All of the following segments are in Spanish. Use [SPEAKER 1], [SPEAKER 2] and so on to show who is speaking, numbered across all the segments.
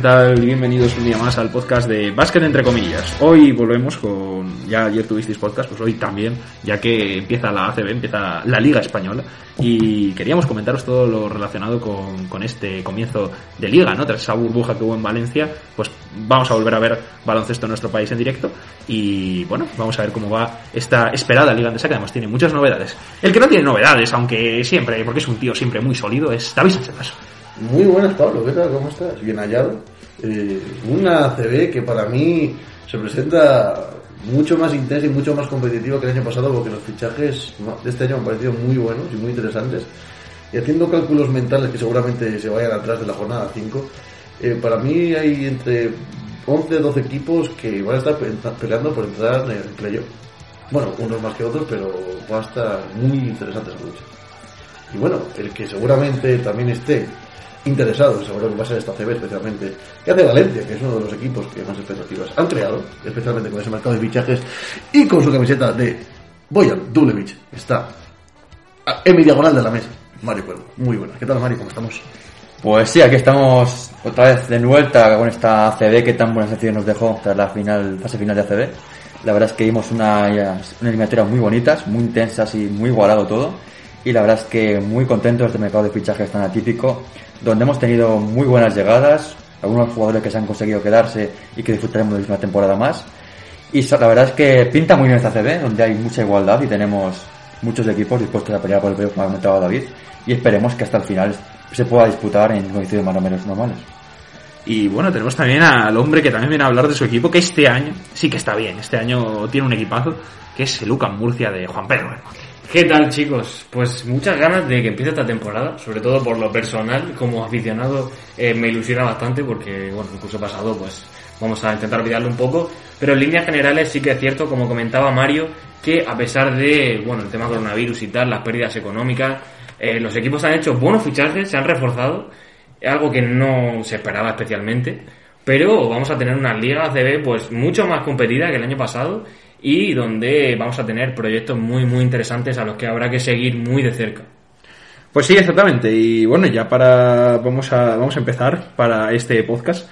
[SPEAKER 1] tal? Bienvenidos un día más al podcast de Básquet entre comillas. Hoy volvemos con, ya ayer tuvisteis podcast, pues hoy también, ya que empieza la ACB, empieza la Liga Española, y queríamos comentaros todo lo relacionado con, con este comienzo de Liga, ¿no? Tras esa burbuja que hubo en Valencia, pues vamos a volver a ver baloncesto en nuestro país en directo, y bueno, vamos a ver cómo va esta esperada Liga Andesa, que además tiene muchas novedades. El que no tiene novedades, aunque siempre, porque es un tío siempre muy sólido, es David Sánchez
[SPEAKER 2] muy buenas, Pablo. ¿Qué tal? ¿Cómo estás? Bien hallado. Eh, una CB que para mí se presenta mucho más intensa y mucho más competitiva que el año pasado porque los fichajes de este año han parecido muy buenos y muy interesantes. Y haciendo cálculos mentales que seguramente se vayan atrás de la jornada 5, eh, para mí hay entre 11 o 12 equipos que van a estar peleando por entrar en el playoff. Bueno, unos más que otros, pero va a estar muy interesante esa lucha. Y bueno, el que seguramente también esté interesados, seguro que va a ser esta CB especialmente, que hace Valencia, que es uno de los equipos que más expectativas han creado, especialmente con ese mercado de fichajes y con su camiseta de Boyan Dulevich. Está en mi diagonal de la mesa. Mario Cuervo, muy buena. ¿Qué tal, Mario? ¿Cómo estamos?
[SPEAKER 3] Pues sí, aquí estamos otra vez de vuelta con esta ACB que tan buena sensación nos dejó tras la final, fase final de ACB. La verdad es que vimos una, una eliminatoria muy bonitas, muy intensas y muy igualado todo. Y la verdad es que muy contentos de este mercado de fichajes tan atípico donde hemos tenido muy buenas llegadas, algunos jugadores que se han conseguido quedarse y que disfrutaremos de una temporada más. Y la verdad es que pinta muy bien esta CB, donde hay mucha igualdad y tenemos muchos equipos dispuestos a pelear por el playoff, como ha comentado David, y esperemos que hasta el final se pueda disputar en condiciones más o menos normales.
[SPEAKER 1] Y bueno, tenemos también al hombre que también viene a hablar de su equipo, que este año sí que está bien, este año tiene un equipazo, que es el Lucan Murcia de Juan Pedro.
[SPEAKER 4] ¿Qué tal chicos? Pues muchas ganas de que empiece esta temporada, sobre todo por lo personal, como aficionado eh, me ilusiona bastante porque, bueno, el curso pasado pues vamos a intentar olvidarlo un poco, pero en líneas generales sí que es cierto, como comentaba Mario, que a pesar de, bueno, el tema coronavirus y tal, las pérdidas económicas, eh, los equipos han hecho buenos fichajes, se han reforzado, algo que no se esperaba especialmente, pero vamos a tener una liga ACB pues mucho más competida que el año pasado y donde vamos a tener proyectos muy muy interesantes a los que habrá que seguir muy de cerca.
[SPEAKER 1] Pues sí, exactamente. Y bueno, ya para vamos a vamos a empezar para este podcast.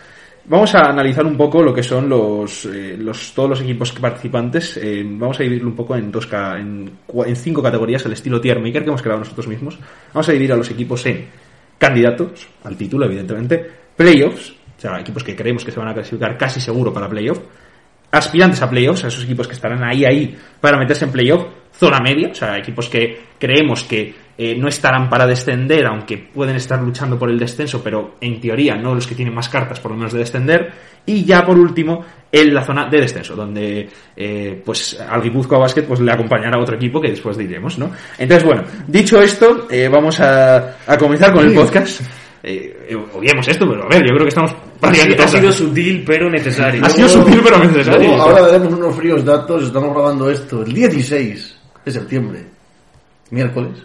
[SPEAKER 1] Vamos a analizar un poco lo que son los, eh, los todos los equipos participantes. Eh, vamos a dividirlo un poco en dos en, cinco categorías, el estilo tier maker que hemos creado nosotros mismos. Vamos a dividir a los equipos en candidatos al título, evidentemente, playoffs, o sea, equipos que creemos que se van a clasificar casi seguro para playoff, aspirantes a playoffs, a esos equipos que estarán ahí, ahí para meterse en playoff, zona media, o sea, equipos que creemos que eh, no estarán para descender, aunque pueden estar luchando por el descenso, pero en teoría no los que tienen más cartas por lo menos de descender, y ya por último en la zona de descenso, donde eh, pues al Guipúzcoa Basket pues le acompañará otro equipo que después diremos, ¿no? Entonces, bueno, dicho esto, eh, vamos a, a comenzar con el podcast eh, eh esto, pero a ver, yo creo que estamos
[SPEAKER 4] ha, ha sido sutil pero necesario.
[SPEAKER 1] Ha sido sutil pero necesario.
[SPEAKER 2] ahora daremos unos fríos datos, estamos grabando esto el 16 de septiembre, miércoles.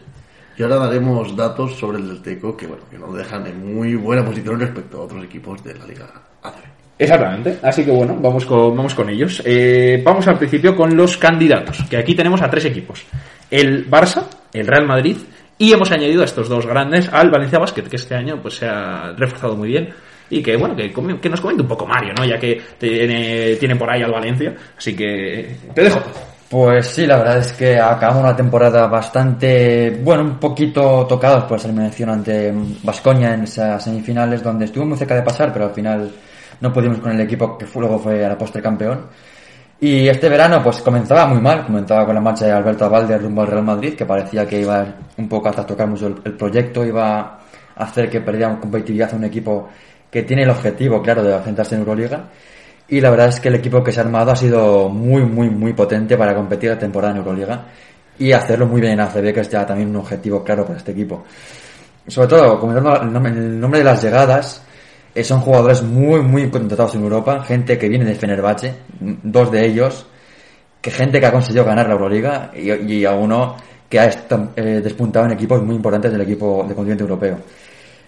[SPEAKER 2] Y ahora daremos datos sobre el Delteco que bueno, que nos dejan en muy buena posición respecto a otros equipos de la Liga ACB.
[SPEAKER 1] Exactamente, así que bueno, vamos con, vamos con ellos. Eh, vamos al principio con los candidatos, que aquí tenemos a tres equipos. El Barça, el Real Madrid y hemos añadido a estos dos grandes al Valencia Basket, que este año pues se ha reforzado muy bien. Y que, bueno, que, que nos comente un poco Mario, ¿no? Ya que tiene, tiene por ahí al Valencia. Así que te dejo.
[SPEAKER 3] Pues sí, la verdad es que acabamos una temporada bastante, bueno, un poquito tocados por esa eliminación ante Vascoña en esas semifinales, donde estuvo muy cerca de pasar, pero al final no pudimos con el equipo que luego fue a la postre campeón. Y este verano pues comenzaba muy mal, comenzaba con la marcha de Alberto Abalde rumbo al Real Madrid, que parecía que iba un poco a trastocar mucho el, proyecto, iba a hacer que perdiera competitividad a un equipo que tiene el objetivo, claro, de enfrentarse en Euroliga. Y la verdad es que el equipo que se ha armado ha sido muy, muy, muy potente para competir la temporada en Euroliga y hacerlo muy bien en ACB, que es también un objetivo claro para este equipo. Sobre todo, comentando el nombre de las llegadas, son jugadores muy, muy contratados en Europa, gente que viene de Fenerbahce, dos de ellos, que gente que ha conseguido ganar la Euroliga y, a uno que ha eh, despuntado en equipos muy importantes del equipo de continente europeo.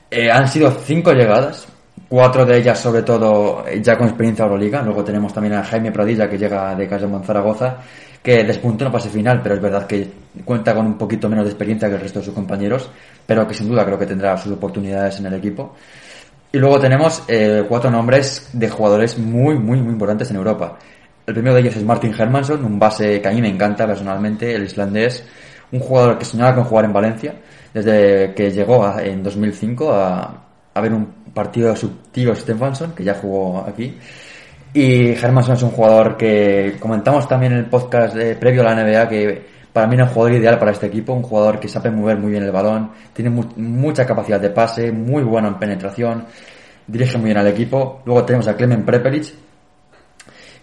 [SPEAKER 3] Eh, han sido cinco llegadas, cuatro de ellas sobre todo ya con experiencia Euroliga, luego tenemos también a Jaime Pradilla que llega de Casa Zaragoza, que despuntó en la fase final, pero es verdad que cuenta con un poquito menos de experiencia que el resto de sus compañeros, pero que sin duda creo que tendrá sus oportunidades en el equipo. Y luego tenemos eh, cuatro nombres de jugadores muy, muy, muy importantes en Europa. El primero de ellos es Martin Hermansson, un base que a mí me encanta personalmente, el islandés, un jugador que soñaba con jugar en Valencia, desde que llegó en 2005 a, a ver un partido de su tío Stefansson, que ya jugó aquí. Y Hermansson es un jugador que comentamos también en el podcast eh, previo a la NBA que para mí es un jugador ideal para este equipo, un jugador que sabe mover muy bien el balón, tiene mu- mucha capacidad de pase, muy bueno en penetración, dirige muy bien al equipo. Luego tenemos a Klemen Prepelic,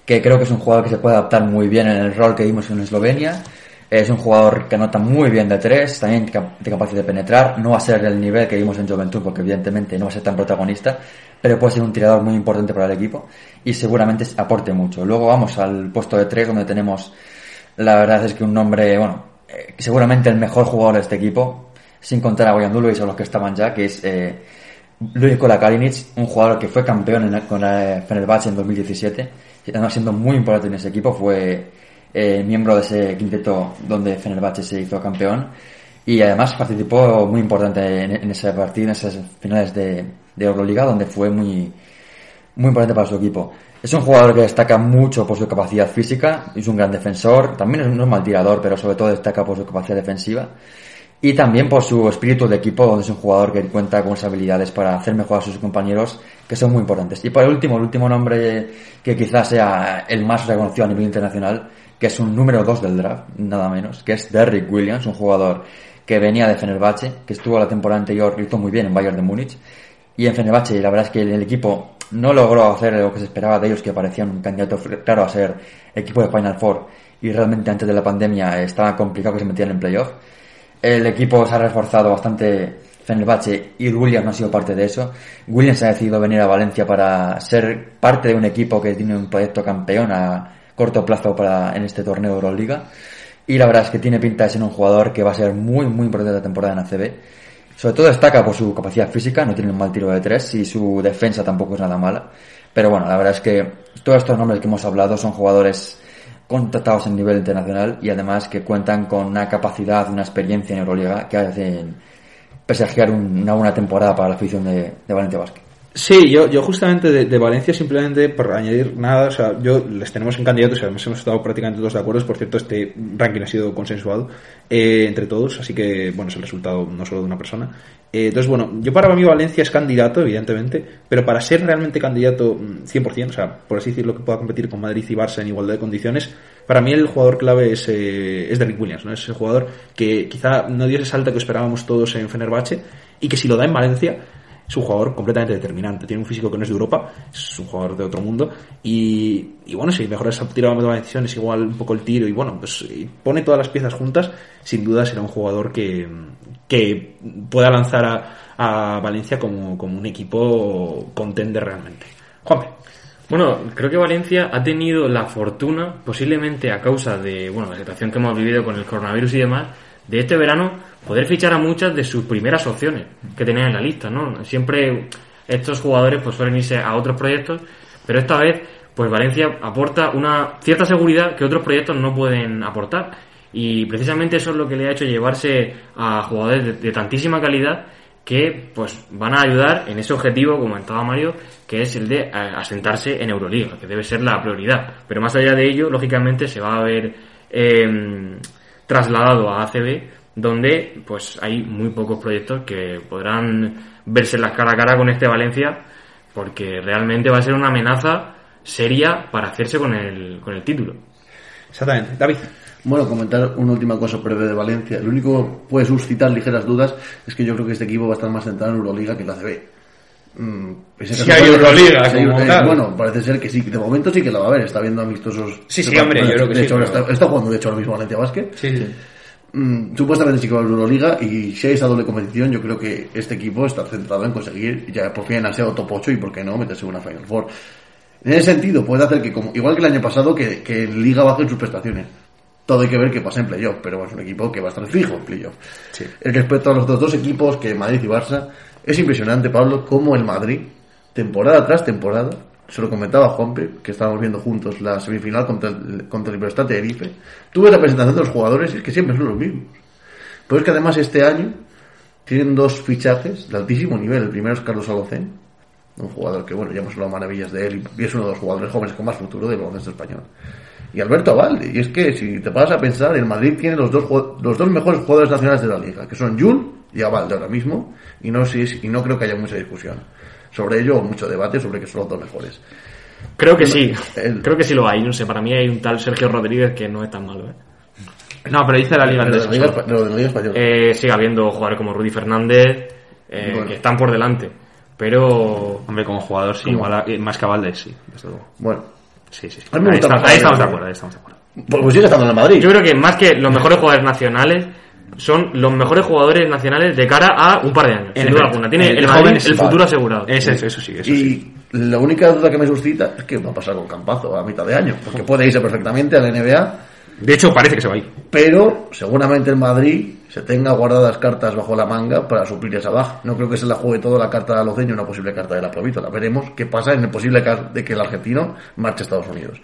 [SPEAKER 3] que creo que es un jugador que se puede adaptar muy bien en el rol que vimos en Eslovenia. Es un jugador que anota muy bien de tres, también de capacidad de penetrar. No va a ser el nivel que vimos en Juventud, porque evidentemente no va a ser tan protagonista, pero puede ser un tirador muy importante para el equipo y seguramente aporte mucho. Luego vamos al puesto de tres, donde tenemos, la verdad es que un nombre, bueno, eh, seguramente el mejor jugador de este equipo, sin contar a Boyandulo y a los que estaban ya, que es eh, Luis Kalinic, un jugador que fue campeón con eh, Fenerbahce en 2017, y además siendo muy importante en ese equipo, fue eh, miembro de ese quinteto donde Fenerbahce se hizo campeón y además participó muy importante en, en ese partido, en esas finales de, de Euroliga, donde fue muy, muy importante para su equipo. Es un jugador que destaca mucho por su capacidad física, es un gran defensor, también es un mal tirador, pero sobre todo destaca por su capacidad defensiva y también por su espíritu de equipo, donde es un jugador que cuenta con esas habilidades para hacer mejor a sus compañeros, que son muy importantes. Y por último, el último nombre que quizás sea el más reconocido a nivel internacional, que es un número 2 del draft, nada menos, que es Derrick Williams, un jugador que venía de Fenerbahce, que estuvo la temporada anterior, lo hizo muy bien en Bayern de Múnich, y en Fenerbahce la verdad es que el equipo no logró hacer lo que se esperaba de ellos, que parecían un candidato claro a ser equipo de Final Four, y realmente antes de la pandemia estaba complicado que se metieran en playoff. El equipo se ha reforzado bastante Fenerbahce y Williams no ha sido parte de eso. Williams ha decidido venir a Valencia para ser parte de un equipo que tiene un proyecto campeón a corto plazo para en este torneo de Euroliga. Y la verdad es que tiene pinta de ser un jugador que va a ser muy, muy importante la temporada en ACB. Sobre todo destaca por su capacidad física, no tiene un mal tiro de tres y su defensa tampoco es nada mala. Pero bueno, la verdad es que todos estos nombres que hemos hablado son jugadores contratados en nivel internacional y además que cuentan con una capacidad, una experiencia en Euroliga que hacen presagiar un- una buena temporada para la afición de, de Valencia Basket.
[SPEAKER 1] Sí, yo, yo justamente de, de Valencia, simplemente por añadir nada, o sea, yo les tenemos en candidatos y además hemos estado prácticamente todos de acuerdo. Por cierto, este ranking ha sido consensuado eh, entre todos, así que, bueno, es el resultado no solo de una persona. Eh, entonces, bueno, yo para mí Valencia es candidato, evidentemente, pero para ser realmente candidato mm, 100%, o sea, por así decirlo, que pueda competir con Madrid y Barça en igualdad de condiciones, para mí el jugador clave es, eh, es Derrick Williams, ¿no? Es el jugador que quizá no dio ese salto que esperábamos todos en Fenerbahce y que si lo da en Valencia es un jugador completamente determinante. Tiene un físico que no es de Europa, es un jugador de otro mundo. Y, y bueno, si mejora esa tirada de decisiones, igual un poco el tiro, y bueno, pues pone todas las piezas juntas, sin duda será un jugador que, que pueda lanzar a, a Valencia como, como un equipo contender realmente. Juanpe.
[SPEAKER 4] Bueno, creo que Valencia ha tenido la fortuna, posiblemente a causa de bueno, la situación que hemos vivido con el coronavirus y demás, de este verano poder fichar a muchas de sus primeras opciones que tenían en la lista, ¿no? Siempre estos jugadores pues suelen irse a otros proyectos, pero esta vez pues Valencia aporta una cierta seguridad que otros proyectos no pueden aportar y precisamente eso es lo que le ha hecho llevarse a jugadores de, tantísima calidad que pues van a ayudar en ese objetivo, como comentaba Mario, que es el de eh, asentarse en Euroliga, que debe ser la prioridad. Pero más allá de ello, lógicamente se va a ver eh, trasladado a ACB, donde pues hay muy pocos proyectos que podrán verse las cara a cara con este Valencia, porque realmente va a ser una amenaza seria para hacerse con el, con el título.
[SPEAKER 1] Exactamente. David.
[SPEAKER 2] Bueno, comentar una última cosa breve de Valencia. Lo único que puede suscitar ligeras dudas es que yo creo que este equipo va a estar más centrado en Euroliga que en la CB. Mm,
[SPEAKER 1] Si
[SPEAKER 2] caso
[SPEAKER 1] hay Euroliga,
[SPEAKER 2] sí,
[SPEAKER 1] como
[SPEAKER 2] eh,
[SPEAKER 1] tal.
[SPEAKER 2] Bueno, parece ser que sí. De momento sí que la va a haber. Está viendo amistosos.
[SPEAKER 1] Sí, sí, hombre, yo creo que
[SPEAKER 2] de
[SPEAKER 1] sí,
[SPEAKER 2] Hecho, ahora
[SPEAKER 1] pero-
[SPEAKER 2] está, está jugando, de hecho, ahora mismo Valencia Basket.
[SPEAKER 1] Sí, sí.
[SPEAKER 2] Mm, supuestamente sí que va a Euroliga y si hay esa doble competición yo creo que este equipo está centrado en conseguir ya por fin ASEO top 8 y por qué no meterse en una Final Four. En ese sentido puede hacer que como, igual que el año pasado que, que en Liga bajen sus prestaciones. Todo hay que ver qué pasa en playoff, pero bueno, es un equipo que va a estar fijo en playoff.
[SPEAKER 1] Sí.
[SPEAKER 2] El respecto a los otros dos equipos, que Madrid y Barça, es impresionante, Pablo, cómo el Madrid, temporada tras temporada, se lo comentaba a Juanpe, que estábamos viendo juntos la semifinal contra el, contra el Libertad Tenerife, tuve la presentación de los jugadores y es que siempre son los mismos. Pero es que además este año tienen dos fichajes de altísimo nivel. El primero es Carlos Alocén, Un jugador que, bueno, ya hemos hablado maravillas de él y es uno de los jugadores jóvenes con más futuro del baloncesto español. Y Alberto Avalde. Y es que, si te vas a pensar, el Madrid tiene los dos, los dos mejores jugadores nacionales de la liga, que son Jul y Avalde ahora mismo. Y no, y no creo que haya mucha discusión sobre ello o mucho debate sobre que son los dos mejores.
[SPEAKER 4] Creo que sí,
[SPEAKER 2] el-
[SPEAKER 4] creo que sí lo hay. No sé, para mí hay un tal Sergio Rodríguez que no es tan malo. ¿eh?
[SPEAKER 1] No, pero dice la liga
[SPEAKER 2] de la Liga,
[SPEAKER 1] solo.
[SPEAKER 2] Espa- de la Liga Española.
[SPEAKER 4] Eh, sigue habiendo jugadores como Rudy Fernández eh,
[SPEAKER 2] Bueno.
[SPEAKER 4] que están por delante. Pero
[SPEAKER 1] Hombre, como jugador, sí,
[SPEAKER 2] ¿Cómo?
[SPEAKER 1] igual a- eh, más que a Valdés, sí, desde luego.
[SPEAKER 2] Bueno,
[SPEAKER 1] Sí, sí. Ahí, está- estamos de acuerdo, ahí estamos de acuerdo.
[SPEAKER 2] pues sigue estando en el Madrid.
[SPEAKER 4] yo creo que más que los mejores jugadores nacionales son los mejores jugadores nacionales de cara a un par de años.
[SPEAKER 1] En
[SPEAKER 4] sin duda
[SPEAKER 1] efecto.
[SPEAKER 4] alguna. Tiene
[SPEAKER 1] El
[SPEAKER 4] el,
[SPEAKER 1] joven
[SPEAKER 4] Madrid,
[SPEAKER 1] es-
[SPEAKER 4] el futuro asegurado.
[SPEAKER 1] Es eso, eso sí, eso sí.
[SPEAKER 2] Y la única duda que me suscita es que va a pasar con Campazo a mitad de año, porque puede irse perfectamente a la NBA,
[SPEAKER 1] De hecho, parece que se va a ir.
[SPEAKER 2] pero seguramente el Madrid se tenga guardadas cartas bajo la manga para suplir esa baja. No creo que se la juegue todo la carta de Aloceño, una posible carta de la Provítola. Veremos qué pasa en el posible caso de que el argentino marche a Estados Unidos.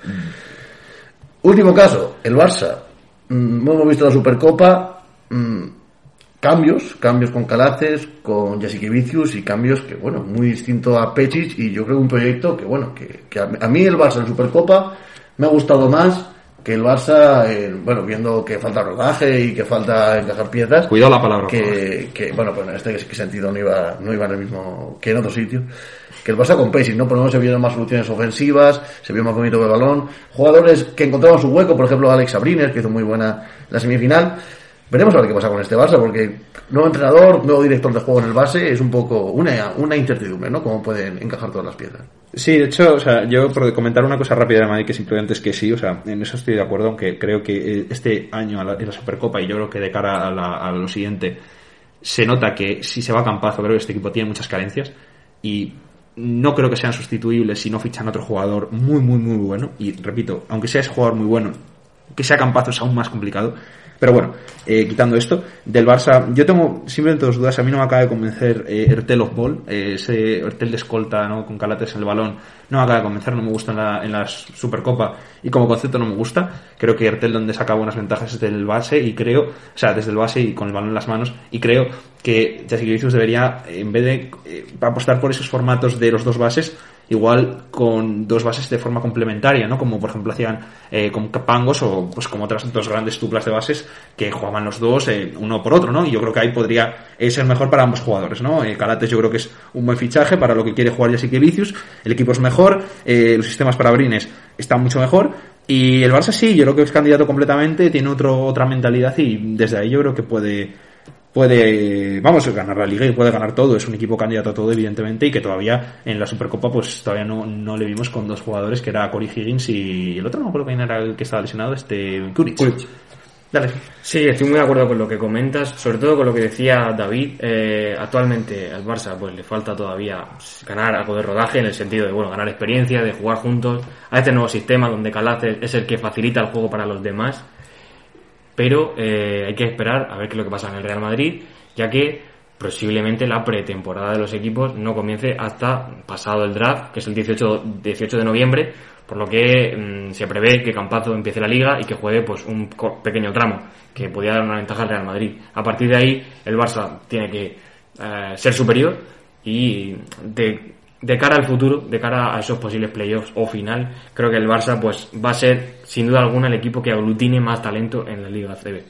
[SPEAKER 2] Último caso, el Barça. Mm, hemos visto la Supercopa. Mm, cambios, cambios con Calaces, con Jasikevicius y cambios que, bueno, muy distinto a Pechic y yo creo un proyecto que, bueno, que, que a, mí- el Barça en Supercopa me ha gustado más que el Barça, eh, bueno, viendo que falta rodaje y que falta encajar piezas.
[SPEAKER 1] Cuidado la palabra.
[SPEAKER 2] que, que, bueno, pues en este sentido no iba, no iba en el mismo que en otro sitio. Que el Barça con Pesic, ¿no? Por lo menos se vieron más soluciones ofensivas, se vio más movimiento de balón, jugadores que encontraban su hueco, por ejemplo Alex Abrines, que hizo muy buena la semifinal. Veremos a ver qué pasa con este Barça, porque nuevo entrenador, nuevo director de juego en el base, es un poco una, una incertidumbre, ¿no? Cómo pueden encajar todas las piezas.
[SPEAKER 1] Sí, de hecho, o sea, yo por comentar una cosa rápida de Madrid que simplemente es que sí, o sea, en eso estoy de acuerdo, aunque creo que eh, este año en la Supercopa y yo creo que de cara a, la- a lo siguiente se nota que si se va a Campazo, creo que este equipo tiene muchas carencias y no creo que sean sustituibles si no fichan a otro jugador muy, muy, muy bueno. Y repito, aunque sea ese jugador muy bueno, que sea Campazo es aún más complicado. Pero bueno, eh, quitando esto, del Barça, yo tengo simplemente dos dudas. A mí no me acaba de convencer eh, Ertel of Ball, eh, ese Ertel de escolta ¿no? con Calates en el balón. No me acaba de convencer, no me gusta en la, en la Supercopa y como concepto no me gusta. Creo que Ertel donde saca buenas ventajas es del base y creo, o sea, desde el base y con el balón en las manos. Y creo que Jasikevicius debería, en vez de eh, apostar por esos formatos de los dos bases, igual con dos bases de forma complementaria, ¿no? Como por ejemplo hacían eh, con Pangos o pues como otras dos grandes tuplas de bases que jugaban los dos eh, uno por otro, ¿no? Y yo creo que ahí podría eh, ser mejor para ambos jugadores, ¿no? Eh, Calates yo creo que es un buen fichaje para lo que quiere jugar Jasikevicius, el equipo es mejor, eh, los sistemas para Brines están mucho mejor y el Barça sí, yo creo que es candidato completamente, tiene otro, otra mentalidad y desde ahí yo creo que puede puede, vamos, ganar la liga y puede ganar todo. Es un equipo candidato a todo, evidentemente, y que todavía en la Supercopa, pues todavía no, no le vimos con dos jugadores, que era Corey Higgins y el otro no me acuerdo quién era el que estaba lesionado, este Kuric. Dale.
[SPEAKER 4] Sí, estoy muy de acuerdo con lo que comentas, sobre todo con lo que decía David. Eh, actualmente al Barça pues le falta todavía ganar algo de rodaje en el sentido de bueno ganar experiencia, de jugar juntos a este nuevo sistema donde Calaces es el que facilita el juego para los demás. Pero eh, hay que esperar a ver qué es lo que pasa en el Real Madrid, ya que posiblemente la pretemporada de los equipos no comience hasta pasado el draft, que es el 18, 18 de noviembre, por lo que mm, se prevé que Campazo empiece la liga y que juegue pues un pequeño tramo, que podría dar una ventaja al Real Madrid. A partir de ahí, el Barça tiene que eh, ser superior y de, de cara al futuro, de cara a esos posibles playoffs o final, creo que el Barça pues va a ser sin duda alguna el equipo que aglutine más talento en la Liga CB.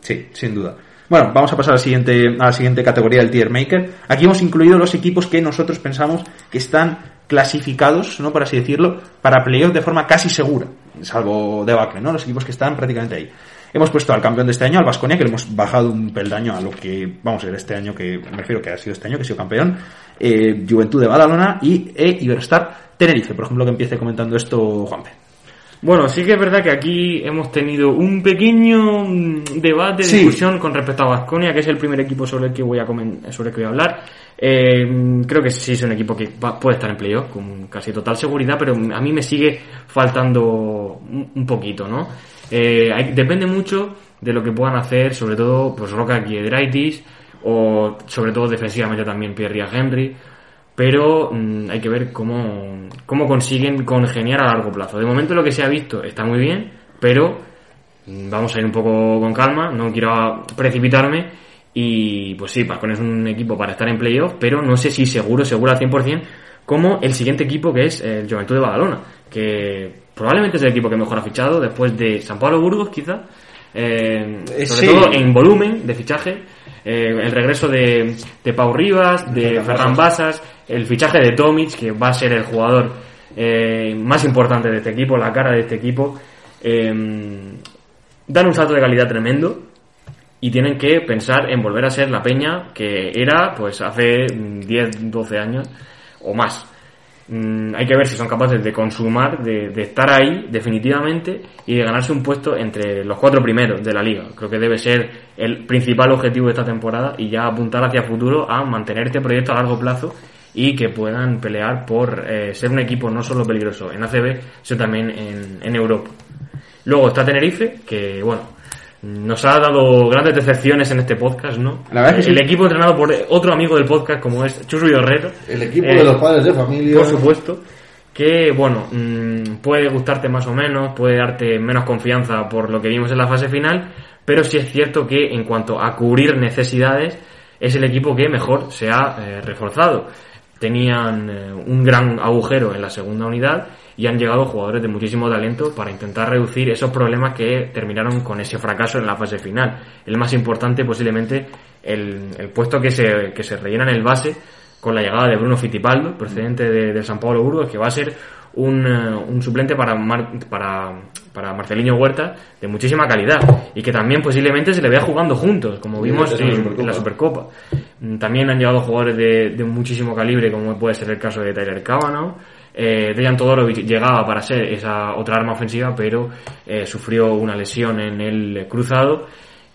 [SPEAKER 1] Sí, sin duda. Bueno, vamos a pasar a la siguiente, a la siguiente categoría del tier maker. Aquí hemos incluido los equipos que nosotros pensamos que están clasificados, ¿no? Por así decirlo, para playoff de forma casi segura, salvo debacle, ¿no? Los equipos que están prácticamente ahí. Hemos puesto al campeón de este año, al Vasconia, que le hemos bajado un peldaño a lo que, vamos a ver, este año que, me refiero que ha sido este año, que ha sido campeón, eh, Juventud de Badalona y e Iberostar Tenerife, por ejemplo, que empiece comentando esto Juanpe.
[SPEAKER 4] Bueno, sí que es verdad que aquí hemos tenido un pequeño mm, debate,
[SPEAKER 1] Sí.
[SPEAKER 4] discusión con respecto a Vasconia, que es el primer equipo sobre el que voy a sobre el que voy a hablar. Eh, mm, creo que sí es un equipo que va- puede estar en playoff con casi total seguridad, pero a mí me sigue faltando un, un poquito, ¿no? Eh, hay- depende mucho de lo que puedan hacer, sobre todo, pues Roca Kiedraitis, o sobre todo defensivamente también Pierre Henry, pero mm, hay que ver cómo, cómo consiguen congeniar a largo plazo. De momento lo que se ha visto está muy bien, pero mm, vamos a ir un poco con calma, no quiero precipitarme y pues sí, Pascon es un equipo para estar en playoff, pero no sé si seguro, seguro al 100%, como el siguiente equipo que es el Juventud de Badalona, que probablemente es el equipo que mejor ha fichado después de San Pablo Burgos, quizá, eh,
[SPEAKER 1] Eh,
[SPEAKER 4] sobre
[SPEAKER 1] sí.
[SPEAKER 4] todo en volumen de fichaje, eh, el regreso de, de Pau Rivas, de
[SPEAKER 2] Ferran
[SPEAKER 4] Basas, el fichaje de Tomic, que va a ser el jugador eh, más importante de este equipo, la cara de este equipo, eh, dan un salto de calidad tremendo y tienen que pensar en volver a ser la peña que era pues hace mm, 10, 12 años o más. Mm, hay que ver si son capaces de consumar, de, estar ahí definitivamente y de ganarse un puesto entre los cuatro primeros de la liga. Creo que debe ser el principal objetivo de esta temporada y ya apuntar hacia futuro a mantener este proyecto a largo plazo y que puedan pelear por eh, ser un equipo no solo peligroso en ACB, sino también en, en Europa. Luego está Tenerife, que bueno, nos ha dado grandes decepciones en este podcast, ¿no?
[SPEAKER 1] La verdad es que
[SPEAKER 4] El
[SPEAKER 1] sí.
[SPEAKER 4] equipo entrenado por otro amigo del podcast como es Chus Herrero.
[SPEAKER 2] El equipo
[SPEAKER 4] Eh,
[SPEAKER 2] de los padres de familia.
[SPEAKER 4] Por supuesto. Que, bueno, mm, puede gustarte más o menos, puede darte menos confianza por lo que vimos en la fase final, pero sí es cierto que en cuanto a cubrir necesidades, es el equipo que mejor se ha eh, reforzado. Tenían eh, un gran agujero en la segunda unidad y han llegado jugadores de muchísimo talento para intentar reducir esos problemas que terminaron con ese fracaso en la fase final. El más importante posiblemente el, el puesto que se, que se rellena en el base con la llegada de Bruno Fittipaldo, procedente de, de San Pablo Burgos, que va a ser un, eh, un suplente para, Mar- para, para Marcelino Huerta de muchísima calidad y que también posiblemente se le vea jugando juntos, como vimos
[SPEAKER 2] eso en la
[SPEAKER 4] en,
[SPEAKER 2] Supercopa.
[SPEAKER 4] en la Supercopa. Mm, También han llegado jugadores de, de muchísimo calibre, como puede ser el caso de Tyler Cavanaugh. Eh, Dejan Todorovic llegaba para ser esa otra arma ofensiva, pero eh, sufrió una lesión en el cruzado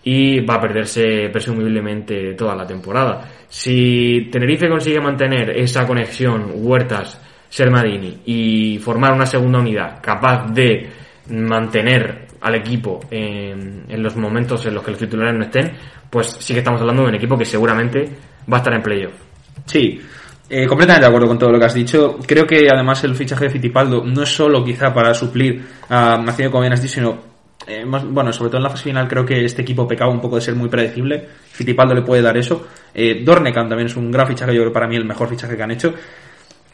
[SPEAKER 4] y va a perderse presumiblemente toda la temporada. Si Tenerife consigue mantener esa conexión Huertas Sermadini y formar una segunda unidad capaz de mantener al equipo en, en los momentos en los que los titulares no estén, pues sí que estamos hablando de un equipo que seguramente va a estar en playoff.
[SPEAKER 1] Sí, eh, completamente de acuerdo con todo lo que has dicho. Creo que además el fichaje de Fittipaldo no es solo quizá para suplir a Marcelo, como bien has dicho, sino, eh, más- bueno, sobre todo en la fase final creo que este equipo pecaba un poco de ser muy predecible. Fittipaldo le puede dar eso. Eh, también es un gran fichaje, yo creo para mí el mejor fichaje que han hecho.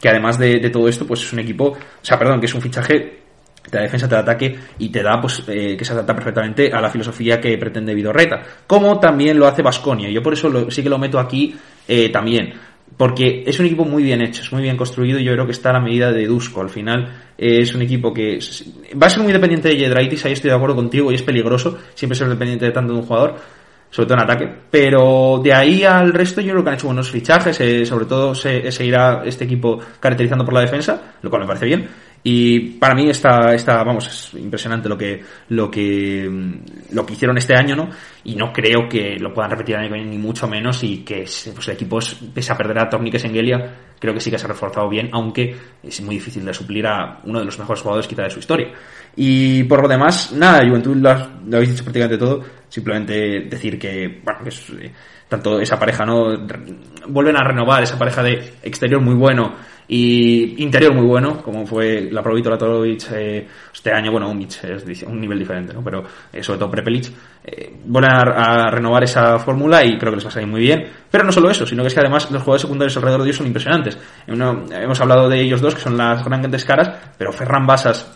[SPEAKER 1] Que además de, todo esto, pues es un equipo, o sea, perdón, que es un fichaje te da defensa, te da ataque y te da pues eh, que se adapta perfectamente a la filosofía que pretende Vidorreta, como también lo hace Basconia. Yo por eso sí que lo meto aquí también, porque es un equipo muy bien hecho, es muy bien construido y yo creo que está a la medida de Dusko. Al final eh, es un equipo que va a ser muy dependiente de Yedraitis, ahí estoy de acuerdo contigo y es peligroso siempre ser dependiente de tanto de un jugador sobre todo en ataque. Pero de ahí al resto yo creo que han hecho buenos fichajes, eh, sobre todo se irá este equipo caracterizando por la defensa, lo cual me parece bien. Y para mí está, está vamos, es impresionante lo que, lo que, mm, lo que hicieron este año, ¿no? Y no creo que lo puedan repetir año ni mucho menos, y que pues, el equipo, es- pese a perder a Torniques Engelia, creo que sí que se ha reforzado bien, aunque es muy difícil de suplir a uno de los mejores jugadores quizá de su historia. Y por lo demás, nada, Juventud lo, has- habéis dicho prácticamente todo. Simplemente decir que, bueno, que es, eh, tanto esa pareja, ¿no? Vuelven a renovar esa pareja de exterior muy bueno y interior muy bueno, como fue la Provito, la Torovic, eh, este año, bueno, un, es un nivel diferente, ¿no? Pero eh, sobre todo Prepelic. eh, vuelven a, renovar esa fórmula y creo que les va a salir muy bien. Pero no solo eso, sino que es que además los jugadores secundarios alrededor de ellos son impresionantes. Uno- hemos hablado de ellos dos, que son las grandes caras, pero Ferran Basas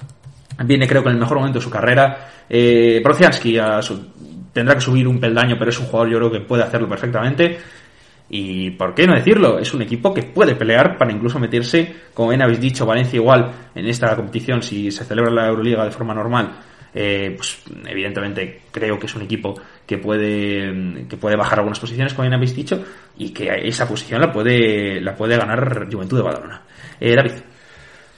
[SPEAKER 1] viene creo que en el mejor momento de su carrera. Eh, Prociansky tendrá que subir un peldaño, pero es un jugador yo creo que puede hacerlo perfectamente. Y por qué no decirlo, es un equipo que puede pelear para incluso meterse, como bien habéis dicho, Valencia igual en esta competición, si se celebra la Euroliga de forma normal, eh, pues evidentemente creo que es un equipo que puede que puede bajar algunas posiciones, como bien habéis dicho, y que esa posición la puede la puede ganar Juventud de Badalona. Eh, David.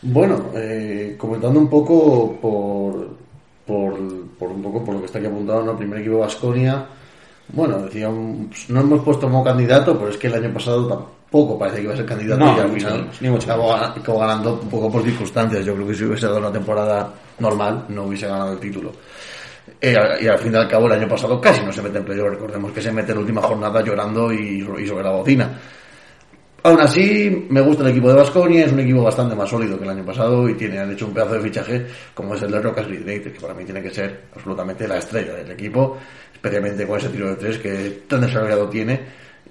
[SPEAKER 2] Bueno, eh, comentando un poco por, por, un poco por lo que está aquí apuntado, ¿no? Primer equipo Vasconia. Bueno, decía, no hemos puesto como candidato, pero es que el año pasado tampoco parece que iba a ser candidato
[SPEAKER 1] No,
[SPEAKER 2] y al final
[SPEAKER 1] ni mucho
[SPEAKER 2] ganando un poco por circunstancias. Yo creo que si hubiese dado una temporada normal, no hubiese ganado el título. Eh, y al fin y al cabo, el año pasado casi no se mete en playoff. Recordemos que se mete en la última jornada llorando y, y sobre la bocina. Aún así, me gusta el equipo de Basconia, es un equipo bastante más sólido que el año pasado y tiene, han hecho un pedazo de fichaje como es el de Rocas United, que para mí tiene que ser absolutamente la estrella del equipo, especialmente con ese tiro de tres que tan desarrollado tiene.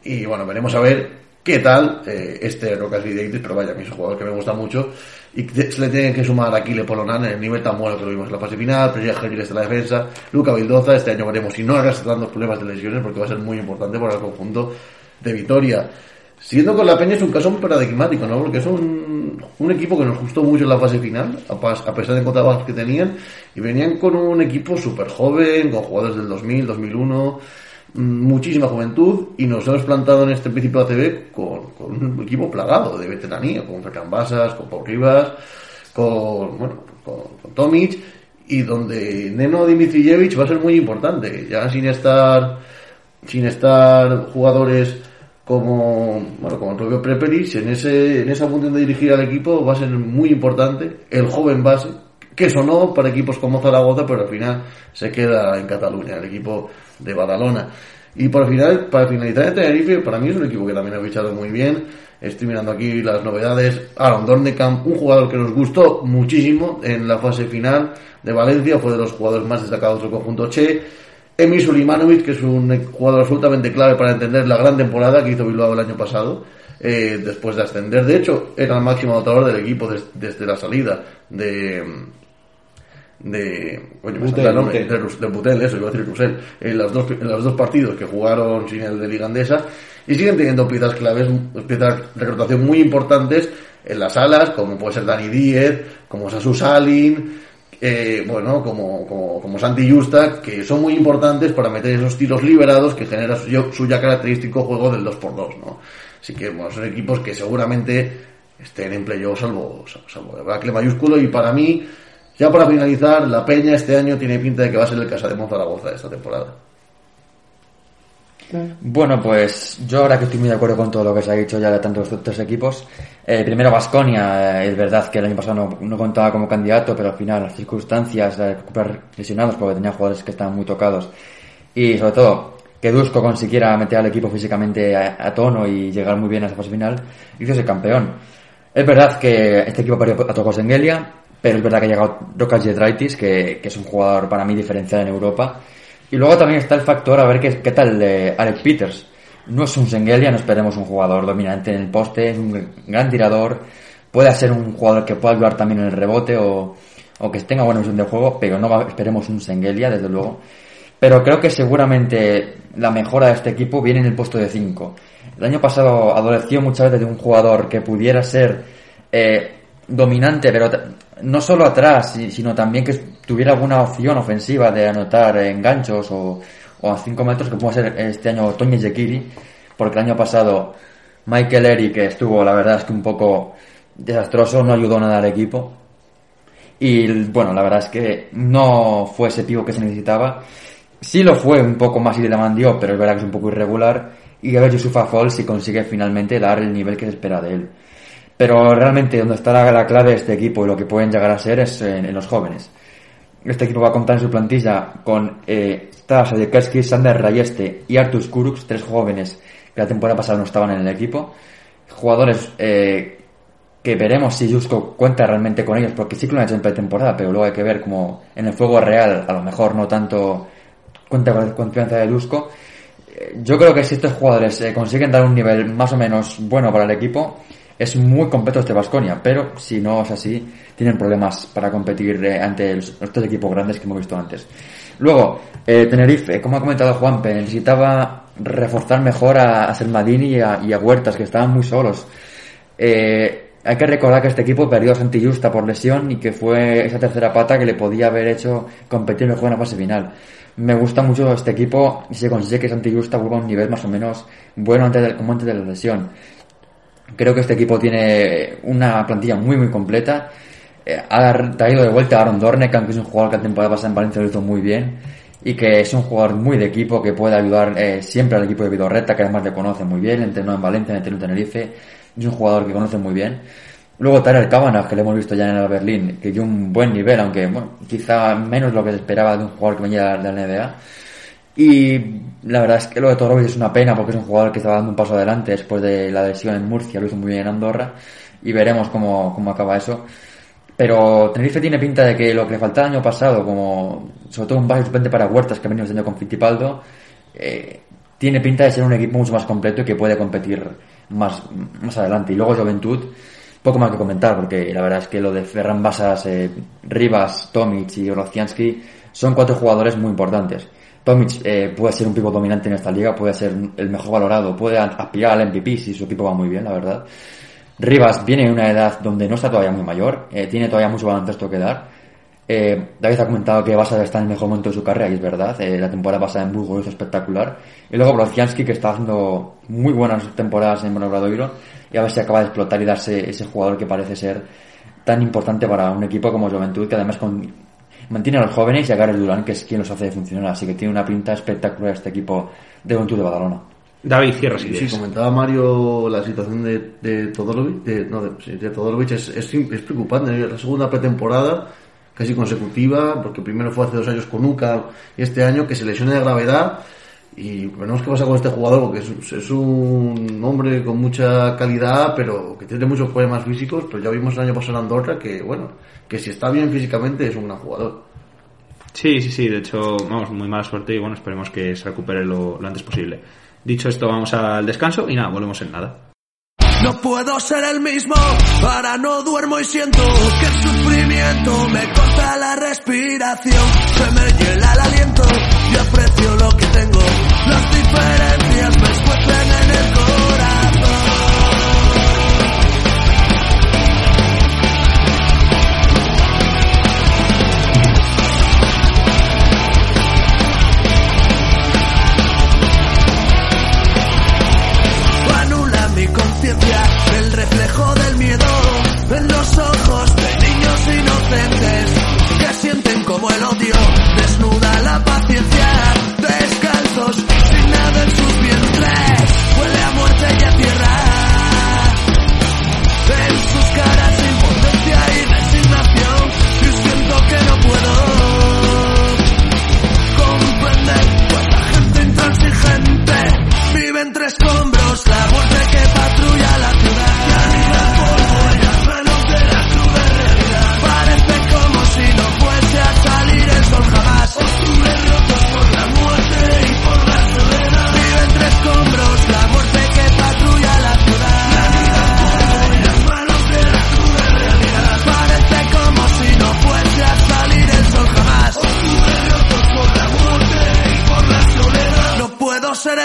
[SPEAKER 2] Y bueno, veremos a ver qué tal eh, este Rocas Videitis, pero vaya, a mí es un jugador que me gusta mucho y se le tienen que sumar aquí Le Polonan en el nivel tan bueno que lo vimos en la fase final, Henry está en la defensa, Luca Vildoza, este año veremos si no hagas tantos problemas de lesiones porque va a ser muy importante para el conjunto de Vitoria. Siguiendo con la Peña es un caso muy paradigmático, ¿no? Porque es un, un equipo que nos gustó mucho en la fase final, a, pesar de contrabajos que tenían, y venían con un equipo súper joven, con jugadores del 2000, 2001, mm, muchísima juventud, y nos hemos plantado en este principio de ACB con, con un equipo plagado de veteranía, con Basas, con Pau Rivas, con, bueno, con, con Tomic, y donde Neno Dimitrijevic va a ser muy importante, ya sin estar, sin estar jugadores como bueno como el propio Prepelic en ese en esa función de dirigir al equipo va a ser muy importante el joven base que sonó para equipos como Zaragoza pero al final se queda en Cataluña el equipo de Badalona. Y para final para finalizar el Tenerife para mí es un equipo que también ha fichado muy bien. Estoy mirando aquí las novedades. Aaron Dornekamp un jugador que nos gustó muchísimo en la fase final de Valencia fue de los jugadores más destacados del conjunto Che Emil Sulimanovic, que es un jugador absolutamente clave para entender la gran temporada que hizo Bilbao el año pasado, eh, después de ascender. De hecho, era el máximo anotador del equipo des- desde la salida de. de. Coño, me
[SPEAKER 1] Butel,
[SPEAKER 2] el nombre, de, Butel, eso, iba a decir Rusel, en, las dos, en los dos partidos que jugaron sin el de Liga Andesa, y siguen teniendo piezas claves, piezas de reclutación muy importantes en las alas, como puede ser Dani Díez, como Sasu Salin, eh, bueno, como, como, como Santi Justa, que son muy importantes para meter esos tiros liberados que genera su, su ya característico juego del 2x2, ¿no? Así que, bueno, son equipos que seguramente estén en playoff salvo, salvo el Bacle mayúsculo y para mí, ya para finalizar, la Peña este año tiene pinta de que va a ser el Casa de Zaragoza de esta temporada.
[SPEAKER 3] Bueno, pues yo ahora que estoy muy de acuerdo con todo lo que se ha dicho ya de tantos tres equipos, eh, primero Vasconia, es verdad que el año pasado no, contaba como candidato, pero al final las circunstancias de recuperar lesionados porque tenía jugadores que estaban muy tocados y sobre todo que Dusko consiguiera meter al equipo físicamente a, tono y llegar muy bien a esa fase final, hizo ese campeón. Es verdad que este equipo perdió a Tocos Engelia, pero es verdad que ha llegado Rokas Jedraitis, que, que es un jugador para mí diferencial en Europa. Y luego también está el factor a ver qué, qué tal de Alex Peters. No es un Sengelia, no esperemos un jugador dominante en el poste, es un gran tirador, puede ser un jugador que pueda ayudar también en el rebote o, o que tenga buena visión de juego, pero no va- esperemos un Sengelia, desde luego. Pero creo que seguramente la mejora de este equipo viene en el puesto de 5. El año pasado adoleció muchas veces de un jugador que pudiera ser eh, dominante, pero no solo atrás, si- sino también que tuviera alguna opción ofensiva de anotar enganchos o, a 5 metros, que puede ser este año Toño Yekiri, porque el año pasado Michael Eri, que estuvo, la verdad es que un poco desastroso, no ayudó nada al equipo. Y bueno, la verdad es que no fue ese pivo que se necesitaba. Sí lo fue un poco más y le mandió, pero es verdad que es un poco irregular. Y a ver Yusufa Fall si consigue finalmente dar el nivel que se espera de él. Pero realmente donde está la, la clave de este equipo y lo que pueden llegar a ser es en los jóvenes. Este equipo va a contar en su plantilla con eh, Adekerski, Sander Rayeste y Artus Kuruks, tres jóvenes que la temporada pasada no estaban en el equipo. Jugadores eh, que veremos si Jusko cuenta realmente con ellos, porque sí que lo han hecho en pretemporada, pero luego hay que ver como en el fuego real, a lo mejor no tanto cuenta con la confianza de Jusko. Eh, Yo creo que si estos jugadores eh, consiguen dar un nivel más o menos bueno para el equipo, es muy completo este Vasconia, pero si no es así, tienen problemas para competir eh, ante estos equipos grandes que hemos visto antes. Luego, eh, Tenerife, como ha comentado Juanpe, necesitaba reforzar mejor a, a Selmadini y a, y a Huertas, que estaban muy solos. Eh, hay que recordar que este equipo perdió a Santi Justa por lesión y que fue esa tercera pata que le podía haber hecho competir mejor en la fase final. Me gusta mucho este equipo y se consigue que Santi Justa vuelva a un nivel más o menos bueno antes de, como antes de la lesión. Creo que este equipo tiene una plantilla muy muy completa. Eh, ha traído de vuelta a Aaron Dornekamp, que es un jugador que la temporada pasada en Valencia lo hizo muy bien y que es un jugador muy de equipo que puede ayudar eh, siempre al equipo de Vidorreta, que además le conoce muy bien, entrenó en Valencia, entrenó en Tenerife, es un jugador que conoce muy bien. Luego Tyler Cavanagh, que le hemos visto ya en el Berlín, que dio un buen nivel, aunque bueno, quizá menos lo que se esperaba de un jugador que venía de la NBA. Y la verdad es que lo de Torovic es una pena porque es un jugador que estaba dando un paso adelante después de la lesión en Murcia, lo hizo muy bien en Andorra y veremos cómo, cómo acaba eso. Pero Tenerife tiene pinta de que lo que le faltaba el año pasado, como sobre todo un base suplente para Huertas que ha venido año con Fittipaldo, eh, tiene pinta de ser un equipo mucho más completo y que puede competir más, más adelante. Y luego Juventud, poco más que comentar, porque la verdad es que lo de Ferran Basas, eh, Rivas, Tomic y Rocianski son cuatro jugadores muy importantes. Tomic eh, puede ser un pivo dominante en esta liga, puede ser el mejor valorado, puede aspirar al MVP si su equipo va muy bien, la verdad. Rivas viene en una edad donde no está todavía muy mayor, eh, tiene todavía mucho baloncesto que dar. Eh, David ha comentado que Basas está en el mejor momento de su carrera y es verdad, la temporada pasada en Burgos es espectacular. Y luego Brocianski que está haciendo muy buenas temporadas en Monobradoiro y a ver si acaba de explotar y darse ese jugador que parece ser tan importante para un equipo como Juventud que además con, mantiene a los jóvenes y a Gareth Durán que es quien los hace funcionar. Así que tiene una pinta espectacular este equipo de Juventud de Badalona.
[SPEAKER 1] David, cierra si
[SPEAKER 2] Sí, comentaba Mario la situación de, de Todorovic, de, no, de, de Todorovic es, es, es preocupante. La segunda pretemporada, casi consecutiva, porque primero fue hace dos años con UCA y este año que se lesiona de gravedad. Y veremos qué pasa con este jugador, porque es, es un hombre con mucha calidad, pero que tiene muchos problemas físicos. Pero ya vimos el año pasado en Andorra que, bueno, que si está bien físicamente es un gran jugador.
[SPEAKER 1] Sí, sí, sí, de hecho, vamos, muy mala suerte y bueno, esperemos que se recupere lo, lo antes posible. Dicho esto, vamos al descanso y nada, volvemos en nada.
[SPEAKER 5] No puedo ser el mismo, ahora no duermo y siento que el sufrimiento me corta la respiración, se me hiela el aliento y aprecio lo que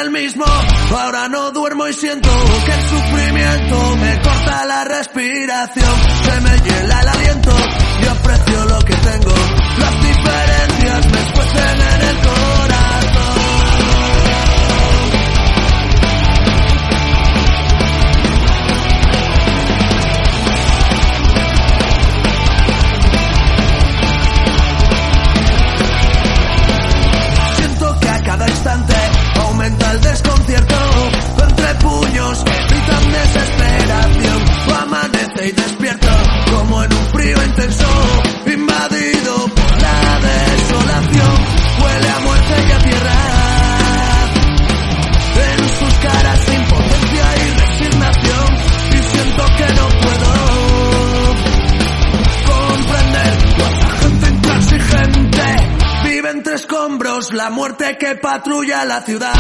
[SPEAKER 5] el mismo, ahora no duermo y siento que el sufrimiento me corta la respiración, que patrulla la ciudad.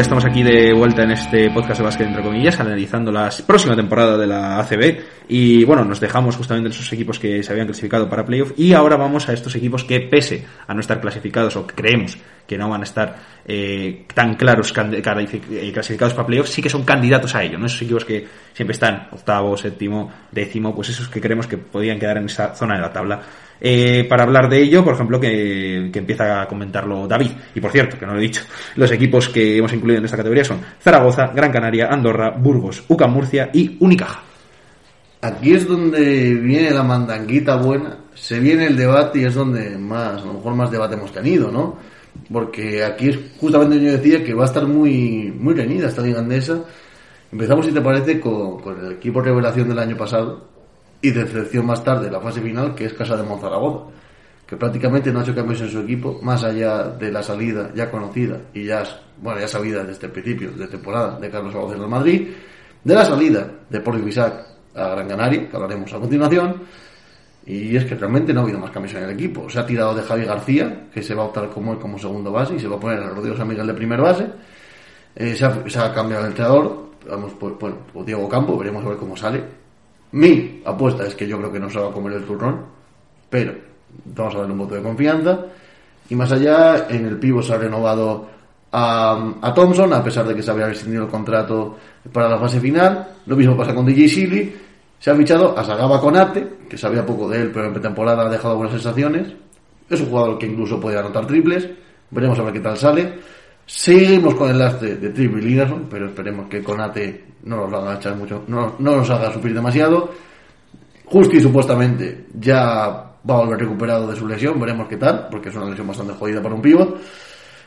[SPEAKER 1] Ya estamos aquí de vuelta en este podcast de básquet, entre comillas, analizando la próxima temporada de la ACB. Y bueno, nos dejamos justamente en esos equipos que se habían clasificado para playoff. Y ahora vamos a estos equipos que, pese a no estar clasificados o creemos que no van a estar eh, tan claros eh, clasificados para playoff, sí que son candidatos a ello. ¿no? Esos equipos que siempre están octavo, séptimo, décimo, pues esos que creemos que podían quedar en esa zona de la tabla. Eh, para hablar de ello, por ejemplo, que empieza a comentarlo David. Y por cierto, que no lo he dicho, los equipos que hemos incluido en esta categoría son Zaragoza, Gran Canaria, Andorra, Burgos, UCAM Murcia y Unicaja.
[SPEAKER 2] Aquí es donde viene la mandanguita buena, se viene el debate y es donde más, a lo mejor más debate hemos tenido, ¿no? Porque aquí es justamente yo decía que va a estar muy, muy reñida esta liga andesa. Empezamos, si te parece, con, el equipo revelación del año pasado y decepción más tarde, la fase final, que es Casa de Monzaragoza, que prácticamente no ha hecho cambios en su equipo, más allá de la salida ya conocida y ya, bueno, ya sabida desde el principio de temporada de Carlos Zaragoza del Madrid, de la salida de Poli Bisac a Gran Canaria, que hablaremos a continuación, y es que realmente no ha habido más cambios en el equipo. Se ha tirado de Javi García, que se va a optar como como segundo base y se va a poner a Rodrigo Miguel de primer base. Eh, se, ha, cambiado el entrenador, vamos por, por, por, Diego Campo, veremos a ver cómo sale. Mi apuesta es que yo creo que no se va a comer el turrón, pero vamos a darle un voto de confianza. Y más allá, en el pivo se ha renovado a, a Thompson, a pesar de que se había rescindido el contrato para la fase final. Lo mismo pasa con DJ Silly. Se ha fichado a Sagaba Conate, que sabía poco de él, pero en pretemporada ha dejado buenas sensaciones. Es un jugador que incluso puede anotar triples. Veremos a ver qué tal sale. Seguimos con el lastre de Triple Linerson, pero esperemos que Conate no nos haga echar mucho, no, no nos haga sufrir demasiado. Justi supuestamente ya va a volver recuperado de su lesión, veremos qué tal, porque es una lesión bastante jodida para un pívot.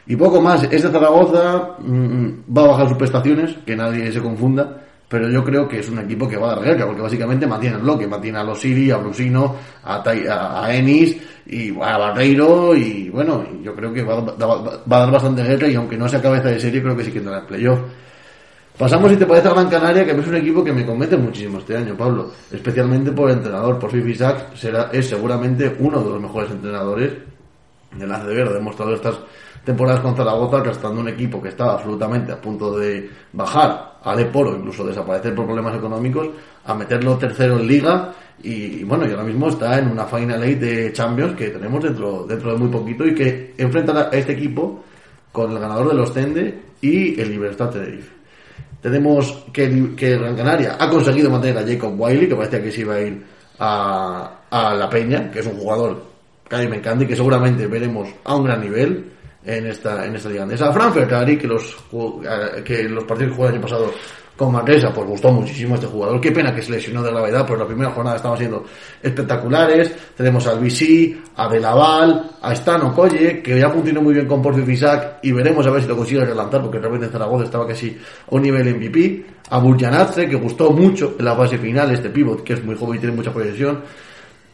[SPEAKER 2] Y poco más, este Zaragoza mmm, va a bajar sus prestaciones, que nadie se confunda, pero yo creo que es un equipo que va a dar guerra, porque básicamente mantiene el bloque, mantiene a los Siri, a Brusino, a, Tai, a, a, Ennis, y a Barreiro, y bueno, yo creo que va, va, va, a dar bastante guerra, y aunque no sea cabeza de serie, creo que sí que tendrá el playoff. Pasamos, si te parece, a Gran Canaria, que es un equipo que me convence muchísimo este año, Pablo. Especialmente por el entrenador, por Fifi Sachs, será, es seguramente uno de los mejores entrenadores de la CDB, lo ha demostrado estas temporadas con Zaragoza, arrastrando un equipo que estaba absolutamente a punto de bajar a Leporo, incluso desaparecer por problemas económicos, a meterlo tercero en liga y bueno, y ahora mismo está en una Final Eight de Champions que tenemos dentro, dentro de muy poquito y que enfrenta a este equipo con el ganador de los Tende y el Libertad Tenerife. Tenemos que, que Gran Canaria ha conseguido mantener a Jacob Wiley, que parecía que se iba a ir a, a La Peña, que es un jugador que a mí me encanta y que seguramente veremos a un gran nivel en esta en esta liga andesa. A Fran Ferrari, que los que los partidos que jugó el año pasado con pues gustó muchísimo este jugador. Qué pena que se lesionó de gravedad, pero la primera jornada estaban siendo espectaculares. Tenemos al BC, a Belaval, a Stano Colle, que ya funcionó muy bien con Porfio Fisac y veremos a ver si lo consigue relanzar, porque realmente en Zaragoza estaba casi a un nivel MVP. A Burjanazze, que gustó mucho en la fase final, este pivot, que es muy joven y tiene mucha proyección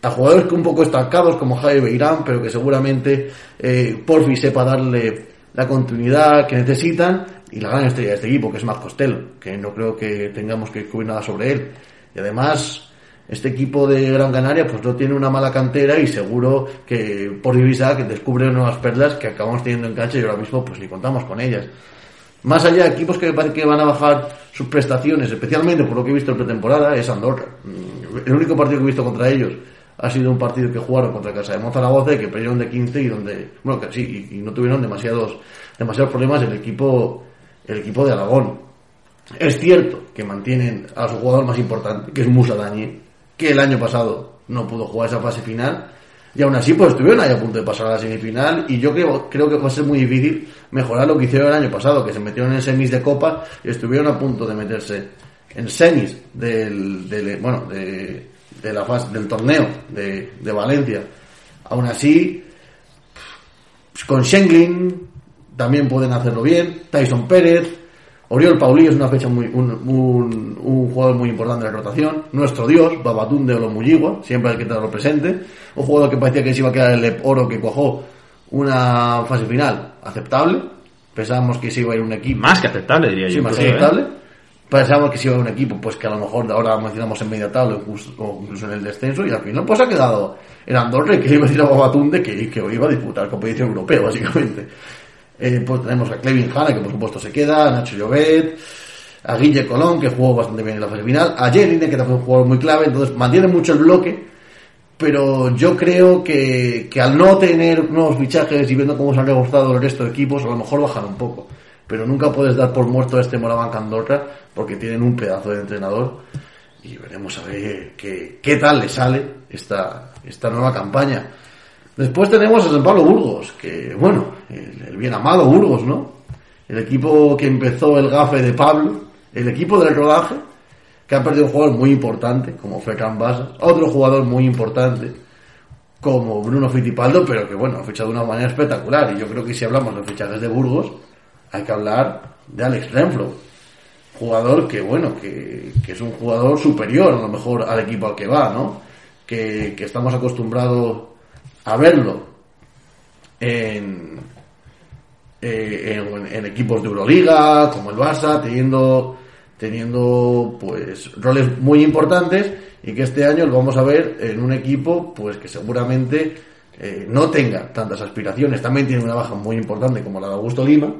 [SPEAKER 2] a jugadores que un poco estancados como Jaime Beirán, pero que seguramente eh, Porfi sepa darle la continuidad que necesitan y la gran estrella de este equipo, que es Marc Costello, que no creo que tengamos que descubrir nada sobre él. Y además, este equipo de Gran Canaria pues no tiene una mala cantera y seguro que por divisa que descubre nuevas perlas que acabamos teniendo en cancha y ahora mismo pues ni contamos con ellas. Más allá, equipos que me parece que van a bajar sus prestaciones, especialmente por lo que he visto en pretemporada, es Andorra. El único partido que he visto contra ellos ha sido un partido que jugaron contra Casa de Monzaragoza y que perdieron de 15 y donde, bueno, que sí, y, no tuvieron demasiados, demasiados problemas el equipo, el equipo de Aragón. Es cierto que mantienen a su jugador más importante, que es Musa Dañi, que el año pasado no pudo jugar esa fase final, y aún así pues estuvieron ahí a punto de pasar a la semifinal y yo creo, creo que va a ser muy difícil mejorar lo que hicieron el año pasado, que se metieron en semis de copa y estuvieron a punto de meterse en semis del, del bueno, de, de la fase, del torneo de, de Valencia. Aún así, con Schenglin también pueden hacerlo bien. Tyson Pérez, Oriol Paulí es una fecha muy, un, un, un, jugador muy importante de la rotación. Nuestro dios, Babatunde o Olomuyigua, siempre hay que tenerlo presente. Un jugador que parecía que se iba a quedar el oro que cojó una fase final aceptable. Pensábamos que se iba a ir un equipo.
[SPEAKER 1] Más que aceptable, diría
[SPEAKER 2] sí,
[SPEAKER 1] yo.
[SPEAKER 2] más que aceptable. ¿eh? Pensábamos que se iba a un equipo, pues que a lo mejor ahora mencionamos en media tabla o incluso en el descenso, y al final pues ha quedado en Andorra, que iba a decir a Babatunde que, que iba a disputar competición europea, básicamente. Eh, pues tenemos a Clevin Hanna, que por supuesto se queda, a Nacho Llobet, a Guille Colón, que jugó bastante bien en la fase final, a Jerine, que también fue un jugador muy clave, entonces mantiene mucho el bloque, pero yo creo que, que al no tener nuevos fichajes y viendo cómo se han reforzado el resto de equipos, a lo mejor bajan un poco. Pero nunca puedes dar por muerto a este Moraban Andorra porque tienen un pedazo de entrenador y veremos a ver qué, qué tal le sale esta, esta nueva campaña. Después tenemos a San Pablo Burgos, que bueno, el, bien amado Burgos, ¿no? El equipo que empezó el gafe de Pablo, el equipo del rodaje, que ha perdido un jugador muy importante, como fue Basas, otro jugador muy importante, como Bruno Fittipaldo, pero que bueno, ha fichado de una manera espectacular. Y yo creo que si hablamos de fichajes de Burgos, hay que hablar de Alex Renfro. Jugador que bueno, que, que es un jugador superior a lo mejor al equipo al que va, ¿no? Que, que estamos acostumbrados a verlo en, eh, en, en equipos de Euroliga, como el Barça, teniendo, teniendo pues roles muy importantes y que este año lo vamos a ver en un equipo pues que seguramente eh, no tenga tantas aspiraciones. También tiene una baja muy importante como la de Augusto Lima,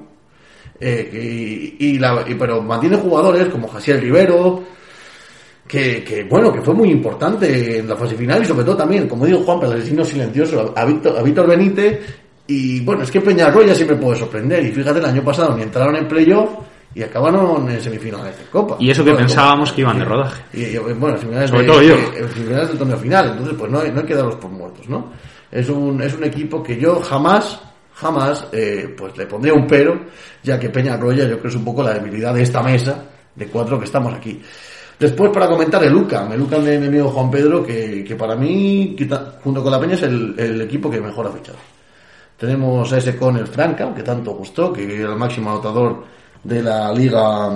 [SPEAKER 2] eh, y, y la, y- pero mantiene jugadores como Jasiel Rivero, que, que, bueno, que fue muy importante en la fase final y sobre todo también, como digo Juan, el asesino silencioso, a Víctor, a Víctor Benítez y bueno, es que Peñarroya siempre puede sorprender y fíjate el año pasado ni entraron en playoff y acabaron en semifinales de Copa.
[SPEAKER 1] Y eso que
[SPEAKER 2] Bueno,
[SPEAKER 1] pensábamos que iban de rodaje.
[SPEAKER 2] y, y, bueno, finales
[SPEAKER 1] Sobre
[SPEAKER 2] de,
[SPEAKER 1] todo yo.
[SPEAKER 2] eh, del torneo final, entonces pues no hay, no hay que darlos por muertos, ¿no? Es un, es un equipo que yo jamás, jamás, eh, pues le pondría un pero, ya que Peñarroya yo creo es un poco la debilidad de esta mesa, de cuatro que estamos aquí. Después para comentar el UCAM, el UCAM de mi amigo Juan Pedro, que, que para mí, junto con la Peña, es el, el equipo que mejor ha fichado. Tenemos a ese con el Franca, que tanto gustó, que era el máximo anotador de la liga,